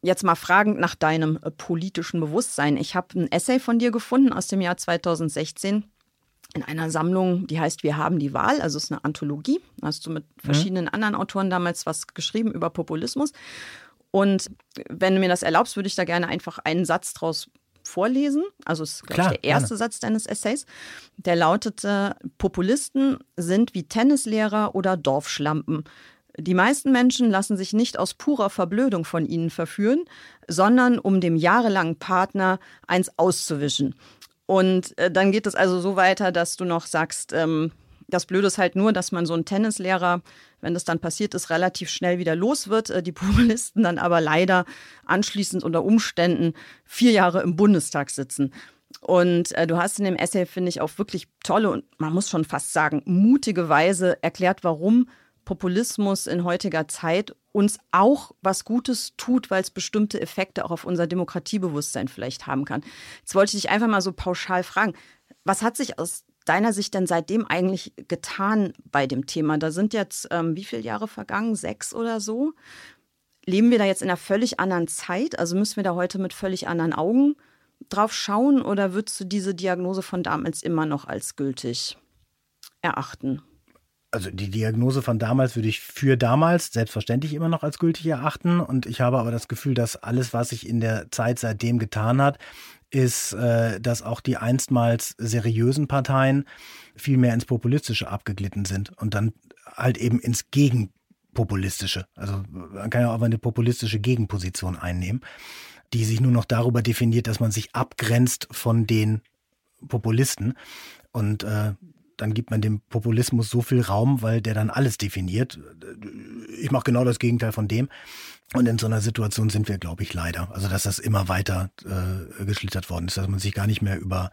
Jetzt mal fragend nach deinem äh, politischen Bewusstsein. Ich habe ein Essay von dir gefunden aus dem Jahr 2016 in einer Sammlung, die heißt Wir haben die Wahl, also es ist eine Anthologie. Da hast du mit mhm. verschiedenen mhm. anderen Autoren damals was geschrieben über Populismus. Und wenn du mir das erlaubst, würde ich da gerne einfach einen Satz draus vorlesen. Also es ist Klar, der erste gerne. Satz deines Essays. Der lautete, Populisten sind wie Tennislehrer oder Dorfschlampen. Die meisten Menschen lassen sich nicht aus purer Verblödung von ihnen verführen, sondern um dem jahrelangen Partner eins auszuwischen. Und äh, dann geht es also so weiter, dass du noch sagst, ähm, das Blöde ist halt nur, dass man so einen Tennislehrer, wenn das dann passiert ist, relativ schnell wieder los wird. Äh, die Populisten dann aber leider anschließend unter Umständen vier Jahre im Bundestag sitzen. Und äh, du hast in dem Essay, finde ich, auf wirklich tolle und man muss schon fast sagen, mutige Weise erklärt, warum Populismus in heutiger Zeit uns auch was Gutes tut, weil es bestimmte Effekte auch auf unser Demokratiebewusstsein vielleicht haben kann. Jetzt wollte ich dich einfach mal so pauschal fragen, was hat sich aus deiner Sicht denn seitdem eigentlich getan bei dem Thema? Da sind jetzt ähm, wie viele Jahre vergangen? Sechs oder so? Leben wir da jetzt in einer völlig anderen Zeit? Also müssen wir da heute mit völlig anderen Augen drauf schauen oder würdest du diese Diagnose von damals immer noch als gültig erachten? Also die Diagnose von damals würde ich für damals selbstverständlich immer noch als gültig erachten. Und ich habe aber das Gefühl, dass alles, was sich in der Zeit seitdem getan hat, ist, äh, dass auch die einstmals seriösen Parteien viel mehr ins Populistische abgeglitten sind und dann halt eben ins Gegenpopulistische. Also man kann ja auch eine populistische Gegenposition einnehmen, die sich nur noch darüber definiert, dass man sich abgrenzt von den Populisten. Und äh, dann gibt man dem Populismus so viel Raum, weil der dann alles definiert. Ich mache genau das Gegenteil von dem. Und in so einer Situation sind wir, glaube ich, leider. Also dass das immer weiter äh, geschlittert worden ist, dass man sich gar nicht mehr über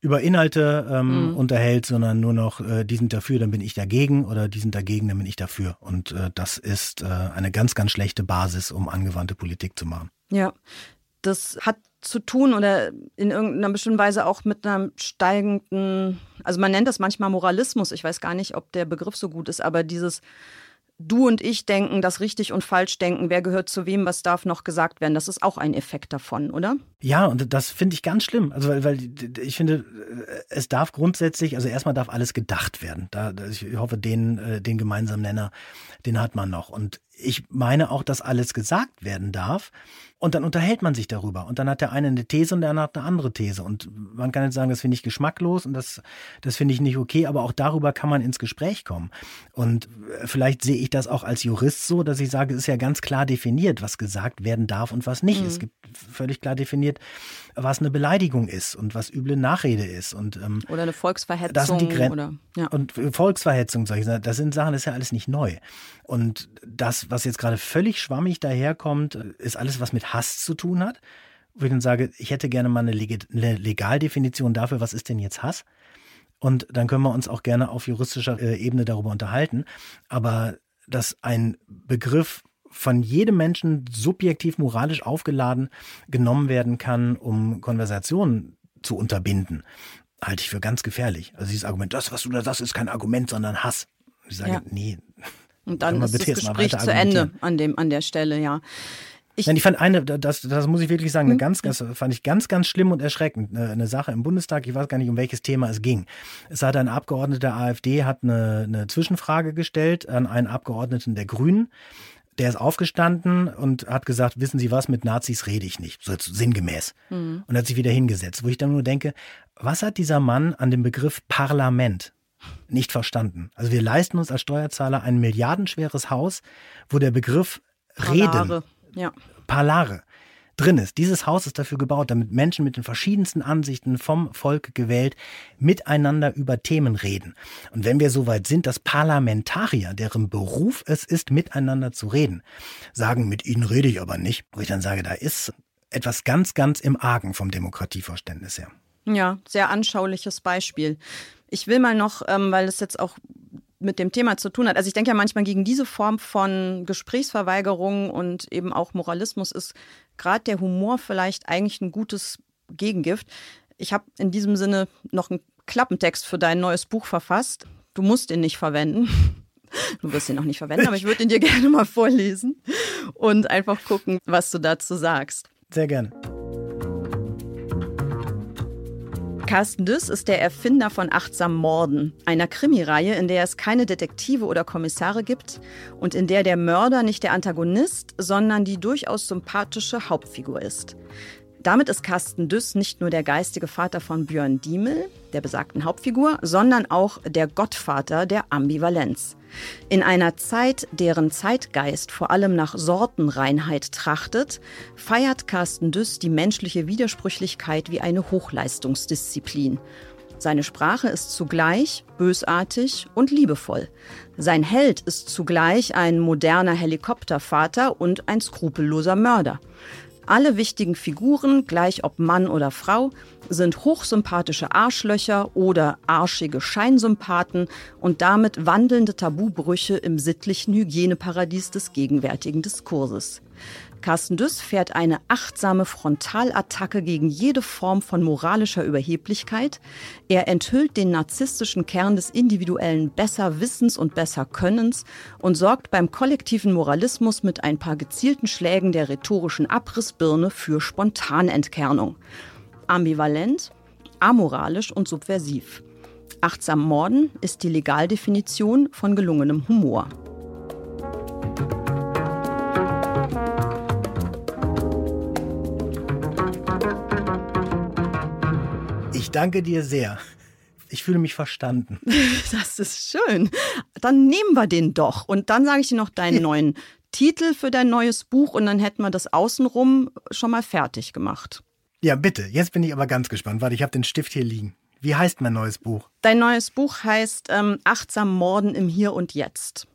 über Inhalte ähm, mhm. unterhält, sondern nur noch, äh, die sind dafür, dann bin ich dagegen oder die sind dagegen, dann bin ich dafür. Und äh, das ist äh, eine ganz, ganz schlechte Basis, um angewandte Politik zu machen. Ja, das hat zu tun oder in irgendeiner bestimmten Weise auch mit einem steigenden, also man nennt das manchmal Moralismus, ich weiß gar nicht, ob der Begriff so gut ist, aber dieses Du und ich denken, das richtig und falsch denken, wer gehört zu wem, was darf noch gesagt werden, das ist auch ein Effekt davon, oder? Ja, und das finde ich ganz schlimm. Also, weil, weil ich finde, es darf grundsätzlich, also erstmal darf alles gedacht werden. Da, ich hoffe, den, äh, den gemeinsamen Nenner, den hat man noch. Und ich meine auch, dass alles gesagt werden darf. Und dann unterhält man sich darüber. Und dann hat der eine eine These und der andere hat eine andere These. Und man kann jetzt sagen, das finde ich geschmacklos und das, das finde ich nicht okay, aber auch darüber kann man ins Gespräch kommen. Und vielleicht sehe ich das auch als Jurist so, dass ich sage, es ist ja ganz klar definiert, was gesagt werden darf und was nicht. Mhm. Es gibt völlig klar definiert, was eine Beleidigung ist und was üble Nachrede ist. Und, ähm, oder eine Volksverhetzung. Das sind die Gren oder, ja. Und Volksverhetzung, sag ich, das sind Sachen, das ist ja alles nicht neu. Und das, was jetzt gerade völlig schwammig daherkommt, ist alles, was mit Hass zu tun hat. Wo ich dann sage, ich hätte gerne mal eine Legaldefinition dafür, was ist denn jetzt Hass? Und dann können wir uns auch gerne auf juristischer äh, Ebene darüber unterhalten. Aber dass ein Begriff von jedem Menschen subjektiv moralisch aufgeladen genommen werden kann, um Konversationen zu unterbinden, halte ich für ganz gefährlich. Also dieses Argument, das, was du da sagst, ist kein Argument, sondern Hass. Ich sage, ja. nee. Und dann ist das Gespräch zu Ende an, dem, an der Stelle, ja. Ich, Nein, ich fand eine, das, das muss ich wirklich sagen, eine hm? ganz, ganz, fand ich ganz, ganz schlimm und erschreckend. Eine, eine, Sache im Bundestag, ich weiß gar nicht, um welches Thema es ging. Es hat ein Abgeordneter der AfD hat eine, eine Zwischenfrage gestellt an einen Abgeordneten der Grünen. Der ist aufgestanden und hat gesagt, wissen Sie was, mit Nazis rede ich nicht, so sinngemäß. Mhm. Und hat sich wieder hingesetzt, wo ich dann nur denke, was hat dieser Mann an dem Begriff Parlament nicht verstanden? Also wir leisten uns als Steuerzahler ein milliardenschweres Haus, wo der Begriff Reden ja. Parlare drin ist. Dieses Haus ist dafür gebaut, damit Menschen mit den verschiedensten Ansichten vom Volk gewählt miteinander über Themen reden. Und wenn wir soweit sind, dass Parlamentarier, deren Beruf es ist, miteinander zu reden, sagen, mit ihnen rede ich aber nicht, wo ich dann sage, da ist etwas ganz, ganz im Argen vom Demokratieverständnis her. Ja, sehr anschauliches Beispiel. Ich will mal noch, ähm, weil es jetzt auch mit dem Thema zu tun hat. Also ich denke ja manchmal gegen diese Form von Gesprächsverweigerung und eben auch Moralismus ist gerade der Humor vielleicht eigentlich ein gutes Gegengift. Ich habe in diesem Sinne noch einen Klappentext für dein neues Buch verfasst. Du musst ihn nicht verwenden. Du wirst ihn noch nicht verwenden, aber ich würde ihn dir gerne mal vorlesen und einfach gucken, was du dazu sagst. Sehr gerne. Carsten Düss ist der Erfinder von Achtsam Morden, einer Krimireihe, in der es keine Detektive oder Kommissare gibt und in der der Mörder nicht der Antagonist, sondern die durchaus sympathische Hauptfigur ist. Damit ist Carsten Düss nicht nur der geistige Vater von Björn Diemel, der besagten Hauptfigur, sondern auch der Gottvater der Ambivalenz. In einer Zeit, deren Zeitgeist vor allem nach Sortenreinheit trachtet, feiert Carsten Düss die menschliche Widersprüchlichkeit wie eine Hochleistungsdisziplin. Seine Sprache ist zugleich bösartig und liebevoll. Sein Held ist zugleich ein moderner Helikoptervater und ein skrupelloser Mörder. Alle wichtigen Figuren, gleich ob Mann oder Frau, sind hochsympathische Arschlöcher oder arschige Scheinsympathen und damit wandelnde Tabubrüche im sittlichen Hygieneparadies des gegenwärtigen Diskurses. Carsten Düss fährt eine achtsame Frontalattacke gegen jede Form von moralischer Überheblichkeit. Er enthüllt den narzisstischen Kern des individuellen Besserwissens und Besserkönnens und sorgt beim kollektiven Moralismus mit ein paar gezielten Schlägen der rhetorischen Abrissbirne für Spontanentkernung. ambivalent, amoralisch und subversiv. Achtsam Morden ist die Legaldefinition von gelungenem Humor. Ich danke dir sehr. Ich fühle mich verstanden. Das ist schön. Dann nehmen wir den doch. Und dann sage ich dir noch deinen neuen Titel für dein neues Buch und dann hätten wir das außenrum schon mal fertig gemacht. Ja, bitte. Jetzt bin ich aber ganz gespannt. Warte, ich habe den Stift hier liegen. Wie heißt mein neues Buch? Dein neues Buch heißt ähm, Achtsam Morden im Hier und Jetzt.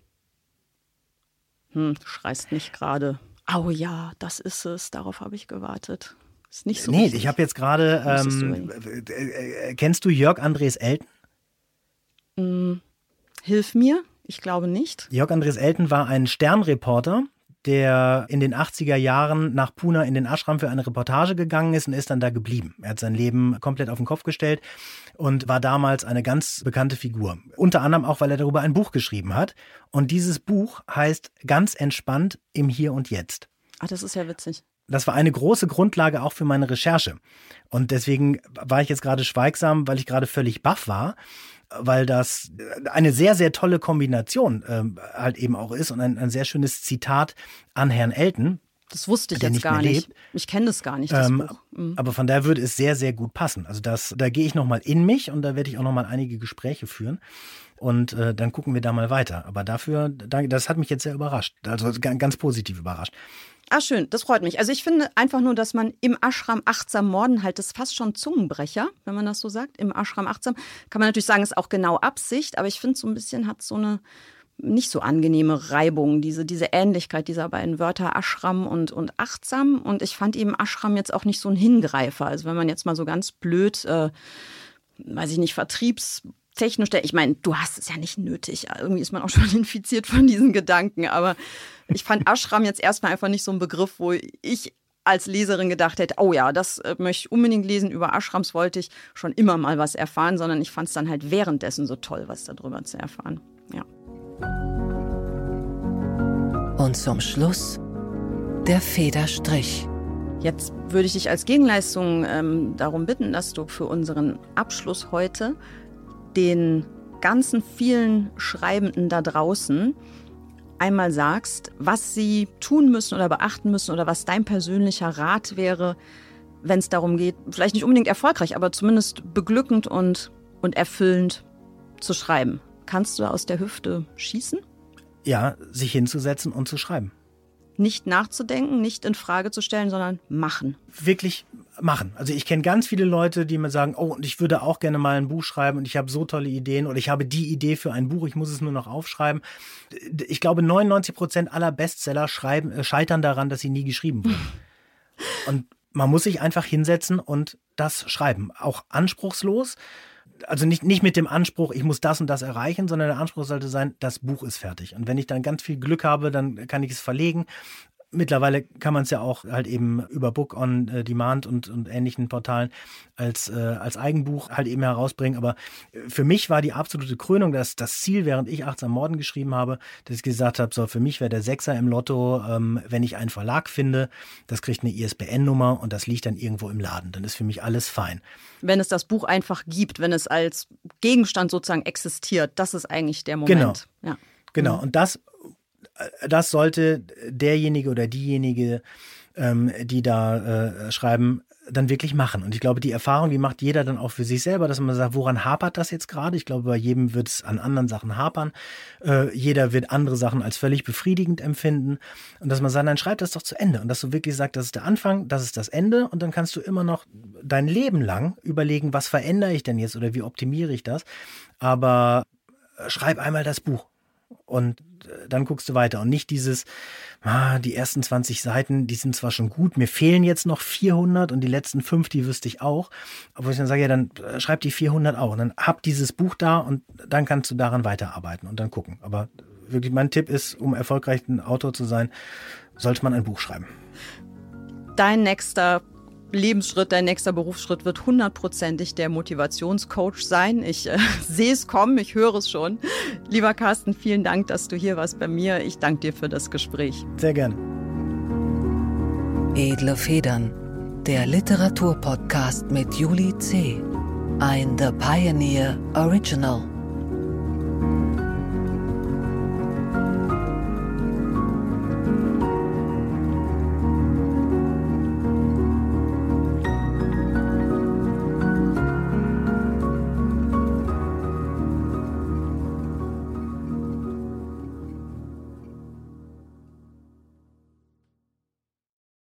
Hm, du schreist nicht gerade. Oh ja, das ist es. Darauf habe ich gewartet. Ist nicht so. Nee, richtig. ich habe jetzt gerade. Du Ähm, äh, äh, kennst du Jörg Andres Elten? Hilf mir. Ich glaube nicht. Jörg Andres Elten war ein Sternreporter, der in den 80er Jahren nach Pune in den Ashram für eine Reportage gegangen ist und ist dann da geblieben. Er hat sein Leben komplett auf den Kopf gestellt und war damals eine ganz bekannte Figur. Unter anderem auch, weil er darüber ein Buch geschrieben hat. Und dieses Buch heißt Ganz entspannt im Hier und Jetzt. Ach, das ist ja witzig. Das war eine große Grundlage auch für meine Recherche. Und deswegen war ich jetzt gerade schweigsam, weil ich gerade völlig baff war, weil das eine sehr, sehr tolle Kombination ähm, halt eben auch ist und ein, ein sehr schönes Zitat an Herrn Elton. Das wusste ich jetzt nicht gar nicht. lebt. Ich kenne das gar nicht, das Ähm. Mhm. Aber von daher würde es sehr, sehr gut passen. Also das, da gehe ich nochmal in mich und da werde ich auch nochmal einige Gespräche führen. Und äh, dann gucken wir da mal weiter. Aber dafür, da- das hat mich jetzt sehr überrascht. Also ga- ganz positiv überrascht. Ah, schön, das freut mich. Also ich finde einfach nur, dass man im Ashram achtsam morden halt, das ist fast schon Zungenbrecher, wenn man das so sagt. Im Ashram achtsam kann man natürlich sagen, ist auch genau Absicht, aber ich finde so ein bisschen hat so eine nicht so angenehme Reibung, diese, diese Ähnlichkeit dieser beiden Wörter Ashram und, und achtsam. Und ich fand eben Ashram jetzt auch nicht so ein Hingreifer. Also wenn man jetzt mal so ganz blöd, äh, weiß ich nicht, vertriebstechnisch, ich meine, du hast es ja nicht nötig. Irgendwie ist man auch schon infiziert von diesen Gedanken. Aber ich fand Ashram jetzt erstmal einfach nicht so ein Begriff, wo ich als Leserin gedacht hätte, oh ja, das äh, möchte ich unbedingt lesen. Über Ashrams wollte ich schon immer mal was erfahren, sondern ich fand es dann halt währenddessen so toll, was darüber zu erfahren. Ja. Und zum Schluss der Federstrich. Jetzt würde ich dich als Gegenleistung ähm, darum bitten, dass du für unseren Abschluss heute den ganzen vielen Schreibenden da draußen einmal sagst, was sie tun müssen oder beachten müssen oder was dein persönlicher Rat wäre, wenn es darum geht, vielleicht nicht unbedingt erfolgreich, aber zumindest beglückend und, und erfüllend zu schreiben. Kannst du aus der Hüfte schießen? Ja, sich hinzusetzen und zu schreiben. Nicht nachzudenken, nicht in Frage zu stellen, sondern machen. wirklich machen. Also ich kenne ganz viele Leute, die mir sagen, oh, und ich würde auch gerne mal ein Buch schreiben und ich habe so tolle Ideen oder ich habe die Idee für ein Buch, ich muss es nur noch aufschreiben. Ich glaube, 99 Prozent aller Bestseller schreiben, äh, scheitern daran, dass sie nie geschrieben wurden. Und man muss sich einfach hinsetzen und das schreiben. Auch anspruchslos. Also nicht, nicht mit dem Anspruch, ich muss das und das erreichen, sondern der Anspruch sollte sein, das Buch ist fertig. Und wenn ich dann ganz viel Glück habe, dann kann ich es verlegen. Mittlerweile kann man es ja auch halt eben über Book on äh, Demand und, und ähnlichen Portalen als, äh, als Eigenbuch halt eben herausbringen. Aber äh, für mich war die absolute Krönung, dass das Ziel, während ich achtsam Morden geschrieben habe, dass ich gesagt habe, so für mich wäre der Sechser im Lotto, ähm, wenn ich einen Verlag finde, das kriegt eine ISBN-Nummer und das liegt dann irgendwo im Laden. Dann ist für mich alles fein. wenn es das Buch einfach gibt, wenn es als Gegenstand sozusagen existiert, das ist eigentlich der Moment. Ja. Genau, und das, das sollte derjenige oder diejenige, ähm, die da äh, schreiben, dann wirklich machen. Und ich glaube, die Erfahrung, die macht jeder dann auch für sich selber, dass man sagt, woran hapert das jetzt gerade? Ich glaube, bei jedem wird es an anderen Sachen hapern. Äh, jeder wird andere Sachen als völlig befriedigend empfinden. Und dass man sagt, dann schreib das doch zu Ende. Und dass du wirklich sagst, das ist der Anfang, das ist das Ende. Und dann kannst du immer noch dein Leben lang überlegen, was verändere ich denn jetzt oder wie optimiere ich das. Aber äh, schreib einmal das Buch und äh, dann guckst du weiter und nicht dieses, ah, die ersten 20 Seiten, die sind zwar schon gut, mir fehlen jetzt noch 400 und die letzten fünf, die wüsste ich auch, aber ich dann sage, ja, dann äh, schreib die 400 auch und dann hab dieses Buch da und dann kannst du daran weiterarbeiten und dann gucken. Aber wirklich mein Tipp ist, um erfolgreich ein Autor zu sein, sollte man ein Buch schreiben. Dein nächster Lebensschritt, dein nächster Berufsschritt wird hundertprozentig der Motivationscoach sein. Ich äh, sehe es kommen, ich höre es schon. Lieber Carsten, vielen Dank, dass du hier warst bei mir. Ich danke dir für das Gespräch. Sehr gerne. Edle Federn. der Literaturpodcast mit Juli C. Ein The Pioneer Original.